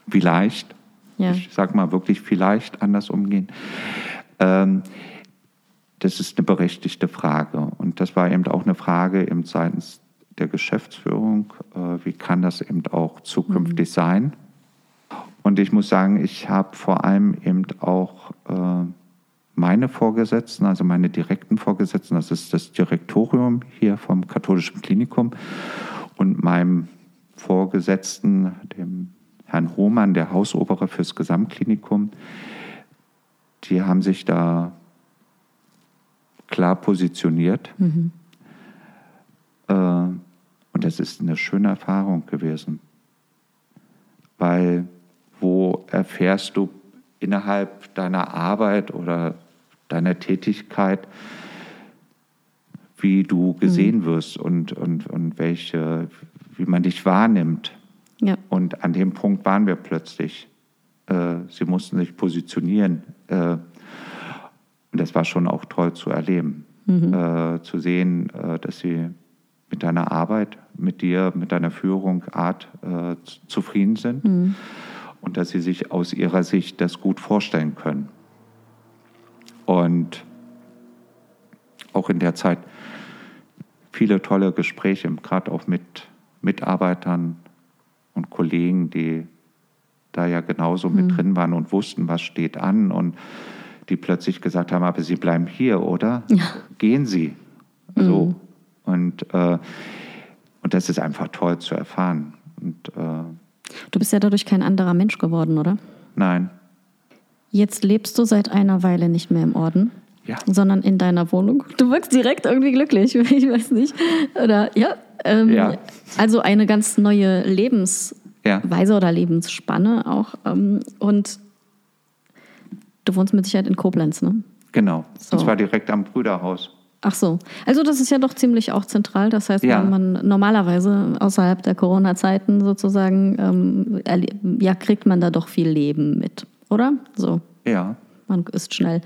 vielleicht, Ja. ich sag mal wirklich vielleicht anders umgehen. Ähm, das ist eine berechtigte Frage. Und das war eben auch eine Frage eben seitens der Geschäftsführung. Äh, wie kann das eben auch zukünftig sein? Und ich muss sagen, ich habe vor allem eben auch äh, meine Vorgesetzten, also meine direkten Vorgesetzten, das ist das Direktorium hier vom Katholischen Klinikum und meinem Vorgesetzten, dem Herrn Hohmann, der Hausoberer fürs Gesamtklinikum, die haben sich da klar positioniert. Äh, und das ist eine schöne Erfahrung gewesen. Weil wo erfährst du innerhalb deiner Arbeit oder deiner Tätigkeit, wie du gesehen wirst und, und, und welche, wie man dich wahrnimmt. Ja. Und an dem Punkt waren wir plötzlich. Äh, sie mussten sich positionieren. Äh, und das war schon auch toll zu erleben. Äh, zu sehen, äh, dass sie mit deiner Arbeit, mit dir, mit deiner Führung, Art äh, zufrieden sind. Und dass sie sich aus ihrer Sicht das gut vorstellen können. Und auch in der Zeit viele tolle Gespräche, gerade auch mit Mitarbeitern und Kollegen, die da ja genauso mit drin waren und wussten, was steht an und die plötzlich gesagt haben, aber Sie bleiben hier, oder? Gehen Sie. So. Und, äh, und das ist einfach toll zu erfahren. Und äh, Du bist ja dadurch kein anderer Mensch geworden, oder? nein, Jetzt lebst du seit einer Weile nicht mehr im Orden, Ja. sondern in deiner Wohnung. Du wirkst direkt irgendwie glücklich, ich weiß nicht. Oder ja, ähm, Ja. also eine ganz neue Lebensweise Ja. oder Lebensspanne auch. Ähm, und du wohnst mit Sicherheit in Koblenz, ne? genau. So. Und zwar direkt am Brüderhaus. Ach so. Also das ist ja doch ziemlich auch zentral. Das heißt, Ja. wenn man normalerweise außerhalb der Corona-Zeiten sozusagen, ähm, ja, kriegt man da doch viel Leben mit. Oder? So. Ja. Man ist schnell.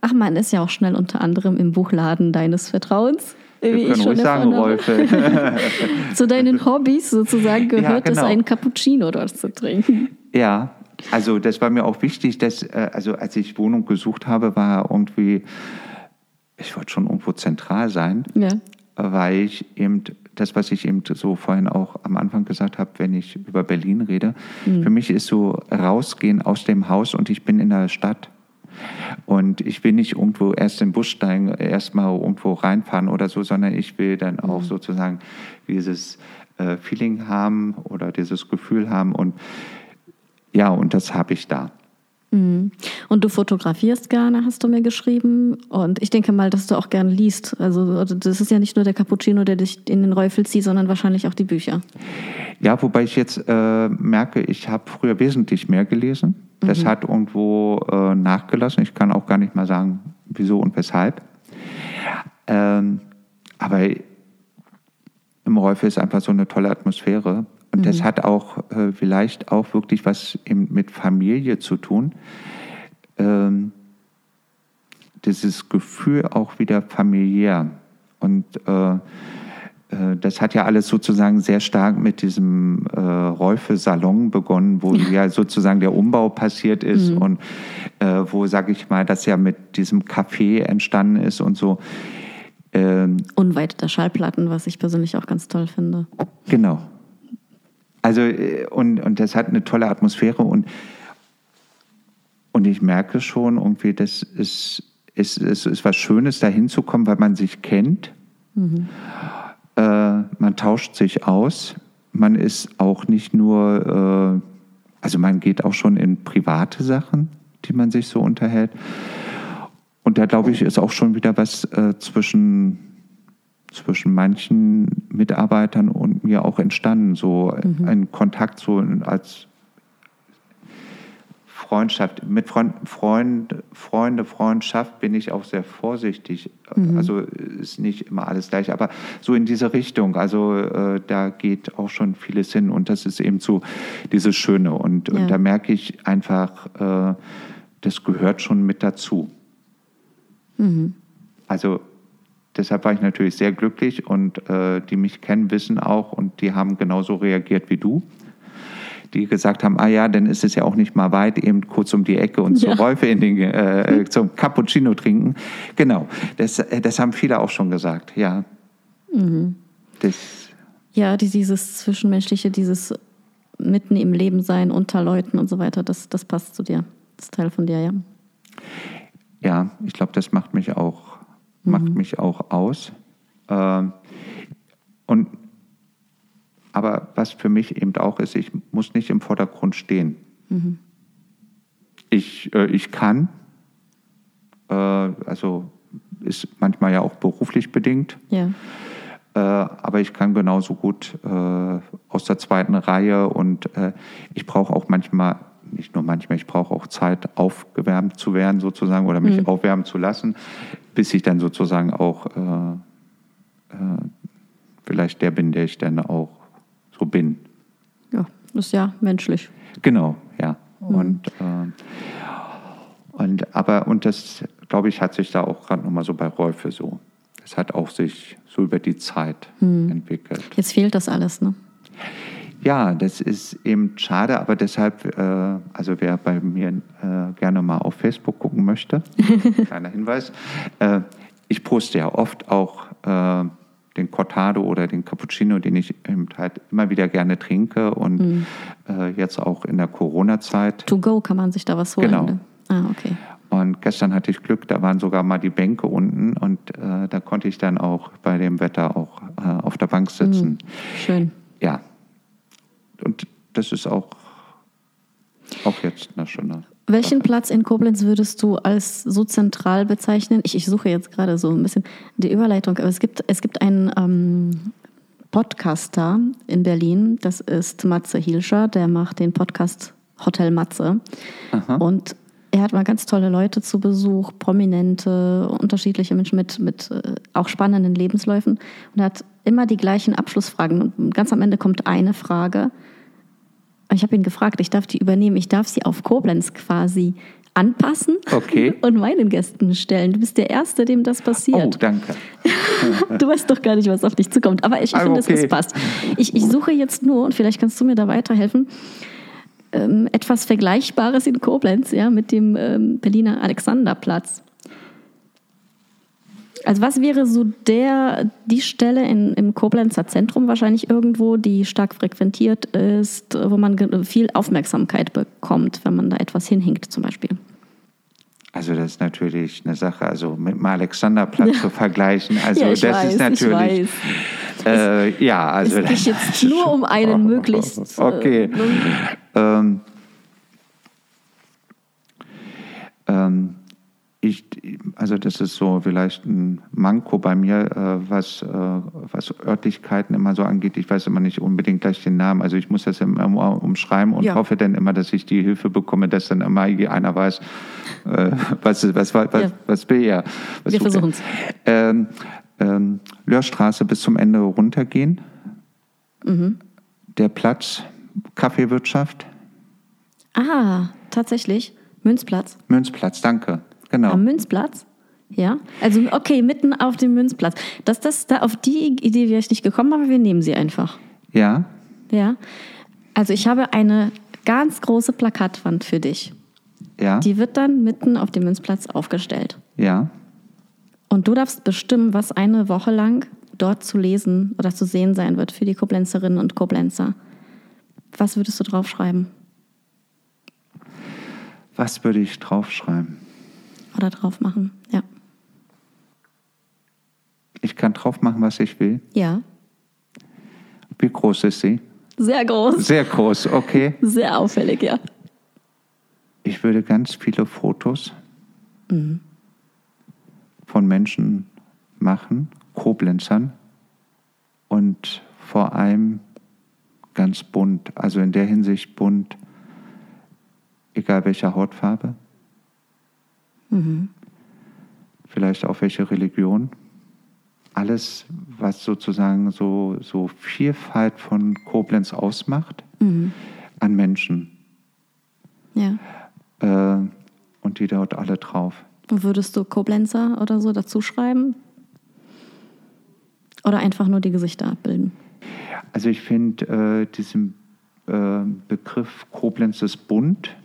Ach, man ist ja auch schnell unter anderem im Buchladen deines Vertrauens. Wir können ruhig sagen, Rolf. Zu deinen Hobbys sozusagen gehört Ja, genau. es, einen Cappuccino dort zu trinken. Ja, also das war mir auch wichtig, dass, äh, also als ich Wohnung gesucht habe, war irgendwie, ich wollte schon irgendwo zentral sein, Ja. weil ich eben das, was ich eben so vorhin auch am Anfang gesagt habe, wenn ich über Berlin rede, für mich ist so rausgehen aus dem Haus und ich bin in der Stadt. Und ich will nicht irgendwo erst in den Bus steigen, erst mal irgendwo reinfahren oder so, sondern ich will dann auch sozusagen dieses äh, Feeling haben oder dieses Gefühl haben. Und ja, und das habe ich da. Und du fotografierst gerne, hast du mir geschrieben. Und ich denke mal, dass du auch gerne liest. Also das ist ja nicht nur der Cappuccino, der dich in den Räufel zieht, sondern wahrscheinlich auch die Bücher. Ja, wobei ich jetzt äh, merke, ich habe früher wesentlich mehr gelesen. Das hat irgendwo äh, nachgelassen. Ich kann auch gar nicht mal sagen, wieso und weshalb. Ähm, aber im Räufel ist einfach so eine tolle Atmosphäre. Und das hat auch äh, vielleicht auch wirklich was eben mit Familie zu tun. Ähm, dieses Gefühl auch wieder familiär. Und äh, äh, das hat ja alles sozusagen sehr stark mit diesem äh, Räufe-Salon begonnen, wo ja sozusagen der Umbau passiert ist und äh, wo, sage ich mal, das ja mit diesem Café entstanden ist und so. Ähm, Unweit der Schallplatten, was ich persönlich auch ganz toll finde. Genau. Also, äh, und, und das hat eine tolle Atmosphäre und, und ich merke schon irgendwie, das ist, ist, ist, ist was Schönes, da hinzukommen, weil man sich kennt. Äh, man tauscht sich aus. Man ist auch nicht nur, äh, also man geht auch schon in private Sachen, die man sich so unterhält. Und da glaube ich, ist auch schon wieder was äh, zwischen, zwischen manchen Mitarbeitern und mir auch entstanden. So ein Kontakt so als Freundschaft. Mit Freund, Freund, Freunde, Freundschaft bin ich auch sehr vorsichtig. Also ist nicht immer alles gleich, aber so in diese Richtung. Also äh, da geht auch schon vieles hin und das ist eben so dieses Schöne. Und, Ja. und da merke ich einfach, äh, das gehört schon mit dazu. Also deshalb war ich natürlich sehr glücklich und äh, die mich kennen, wissen auch und die haben genauso reagiert wie du. Die gesagt haben, ah ja, dann ist es ja auch nicht mal weit, eben kurz um die Ecke und Ja. zur Räufe in den, äh, zum Cappuccino trinken. Genau, das, äh, das haben viele auch schon gesagt, ja. Das, Ja, die, dieses Zwischenmenschliche, dieses mitten im Leben sein, unter Leuten und so weiter, das, das passt zu dir. Das ist Teil von dir, ja. ja, ich glaube, das macht mich auch, macht mich auch aus. Ähm, und aber was für mich eben auch ist, ich muss nicht im Vordergrund stehen. Ich, äh, ich kann, äh, also ist manchmal ja auch beruflich bedingt, Ja. äh, aber ich kann genauso gut äh, aus der zweiten Reihe und äh, ich brauche auch manchmal, nicht nur manchmal, ich brauche auch Zeit, aufgewärmt zu werden sozusagen oder mich aufwärmen zu lassen, bis ich dann sozusagen auch äh, äh, vielleicht der bin, der ich dann auch so bin. Ja, ist ja menschlich. Genau, ja. Und, äh, und aber und das, glaube ich, hat sich da auch gerade nochmal so bei Räufe so. Das hat auch sich so über die Zeit entwickelt. Jetzt fehlt das alles, ne? Ja, das ist eben schade, aber deshalb, äh, also wer bei mir äh, gerne mal auf Facebook gucken möchte, kleiner Hinweis, äh, ich poste ja oft auch äh, den Cortado oder den Cappuccino, den ich eben halt immer wieder gerne trinke und äh, jetzt auch in der Corona-Zeit. To go kann man sich da was holen. Genau. Ne? Ah, okay. Und gestern hatte ich Glück, da waren sogar mal die Bänke unten und äh, da konnte ich dann auch bei dem Wetter auch auf der Bank sitzen. Schön. Ja. Und das ist auch, auch jetzt schöne. Welchen Platz in Koblenz würdest du als so zentral bezeichnen? Ich, ich suche jetzt gerade so ein bisschen die Überleitung, aber es gibt, es gibt einen ähm, Podcaster in Berlin, das ist Matze Hilscher, der macht den Podcast Hotel Matze. Und er hat mal ganz tolle Leute zu Besuch, prominente, unterschiedliche Menschen mit, mit äh, auch spannenden Lebensläufen. Und er hat immer die gleichen Abschlussfragen. Und ganz am Ende kommt eine Frage. Ich habe ihn gefragt, ich darf die übernehmen, ich darf sie auf Koblenz quasi anpassen Okay. und meinen Gästen stellen. Du bist der Erste, dem das Oh, passiert. danke. Du weißt doch gar nicht, was auf dich zukommt. Aber ich Ah, finde, es- okay. es passt. Ich, ich suche jetzt nur, und vielleicht kannst du mir da weiterhelfen, ähm, etwas Vergleichbares in Koblenz, ja, mit dem ähm, Berliner Alexanderplatz. Also was wäre so der, die Stelle in, im Koblenzer Zentrum wahrscheinlich irgendwo, die stark frequentiert ist, wo man viel Aufmerksamkeit bekommt, wenn man da etwas hinhinkt zum Beispiel? Also das ist natürlich eine Sache, also mit dem Alexanderplatz zu vergleichen. Also Ja, das weiß, ist natürlich. ich Äh, ja, also Es geht jetzt nur um einen möglichst... äh, Okay. Ähm, ähm, ich, also das ist so vielleicht ein Manko bei mir, äh, was, äh, was Örtlichkeiten immer so angeht. Ich weiß immer nicht unbedingt gleich den Namen. Also ich muss das immer umschreiben und Ja. hoffe dann immer, dass ich die Hilfe bekomme, dass dann immer einer weiß, äh, was, was, was, was, Ja. was will er. Was Wir sucht er. versuchen's. Ähm, ähm, Löhrstraße bis zum Ende runtergehen. Mhm. Der Platz, Kaffeewirtschaft, Ah, tatsächlich. Münzplatz. Münzplatz, danke. Genau. Am Münzplatz? Ja. Also, okay, mitten auf dem Münzplatz. Das, das, da, auf die Idee wäre ich nicht gekommen, aber wir nehmen sie einfach. Ja, Ja. Also, ich habe eine ganz große Plakatwand für dich. ja, Die wird dann mitten auf dem Münzplatz aufgestellt. ja. Und du darfst bestimmen, was eine Woche lang dort zu lesen oder zu sehen sein wird für die Koblenzerinnen und Koblenzer. Was würdest du draufschreiben Was würde ich draufschreiben? Oder drauf machen? Ja. Ich kann drauf machen, was ich will. Ja. Wie groß ist sie? Sehr groß. Sehr groß, okay. Sehr auffällig, ja. Ich würde ganz viele Fotos von Menschen machen, Koblenzern und vor allem ganz bunt, also in der Hinsicht bunt, egal welcher Hautfarbe, vielleicht auch welche Religion. Alles, was sozusagen so, so Vielfalt von Koblenz ausmacht, an Menschen. Ja. Äh, und die dort alle drauf. Würdest du Koblenzer oder so dazu schreiben? Oder einfach nur die Gesichter abbilden? Also ich finde äh, diesen äh, Begriff Koblenz ist bunt.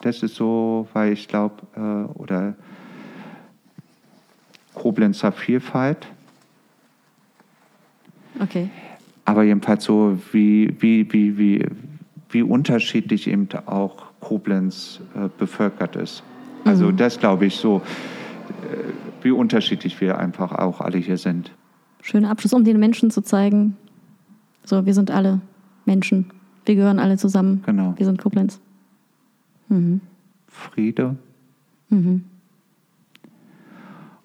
Das ist so, weil ich glaube, äh, oder Koblenzer Vielfalt. Okay. Aber jedenfalls so, wie, wie, wie, wie, wie unterschiedlich eben auch Koblenz äh, bevölkert ist. Also das glaube ich so, äh, wie unterschiedlich wir einfach auch alle hier sind. Schöner Abschluss, um den Menschen zu zeigen, so, wir sind alle Menschen. Wir gehören alle zusammen. Genau. Wir sind Koblenz. Friede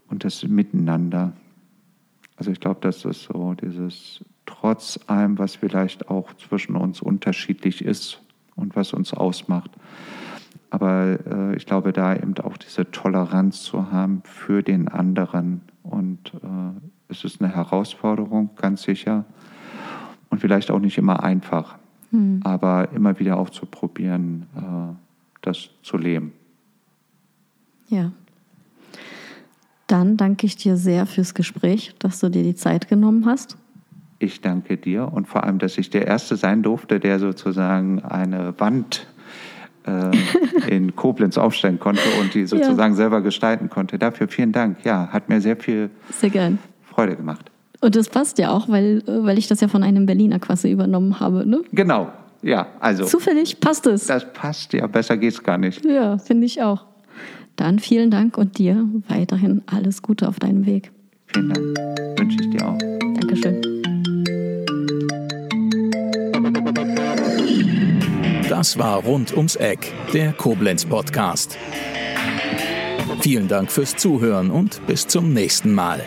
und das Miteinander. Also ich glaube, das ist so dieses, trotz allem, was vielleicht auch zwischen uns unterschiedlich ist und was uns ausmacht. Aber äh, ich glaube, da eben auch diese Toleranz zu haben für den anderen. Und äh, es ist eine Herausforderung, ganz sicher. Und vielleicht auch nicht immer einfach. Aber immer wieder auch zu probieren, äh, das zu leben. Ja. Dann danke ich dir sehr fürs Gespräch, dass du dir die Zeit genommen hast. Ich danke dir und vor allem, dass ich der Erste sein durfte, der sozusagen eine Wand äh, in Koblenz aufstellen konnte und die sozusagen selber gestalten konnte. Dafür vielen Dank. Ja, hat mir sehr viel Sehr. Freude gemacht. Und das passt ja auch, weil, äh, weil ich das ja von einem Berliner Quasse übernommen habe. Ne? Genau, ja, also Zufällig passt es. das passt, ja, besser geht's gar nicht. Ja, finde ich auch. Dann vielen Dank und dir weiterhin alles Gute auf deinem Weg. Vielen Dank, wünsche ich dir auch. Dankeschön. Das war Rund ums Eck, der Koblenz Podcast. Vielen Dank fürs Zuhören und bis zum nächsten Mal.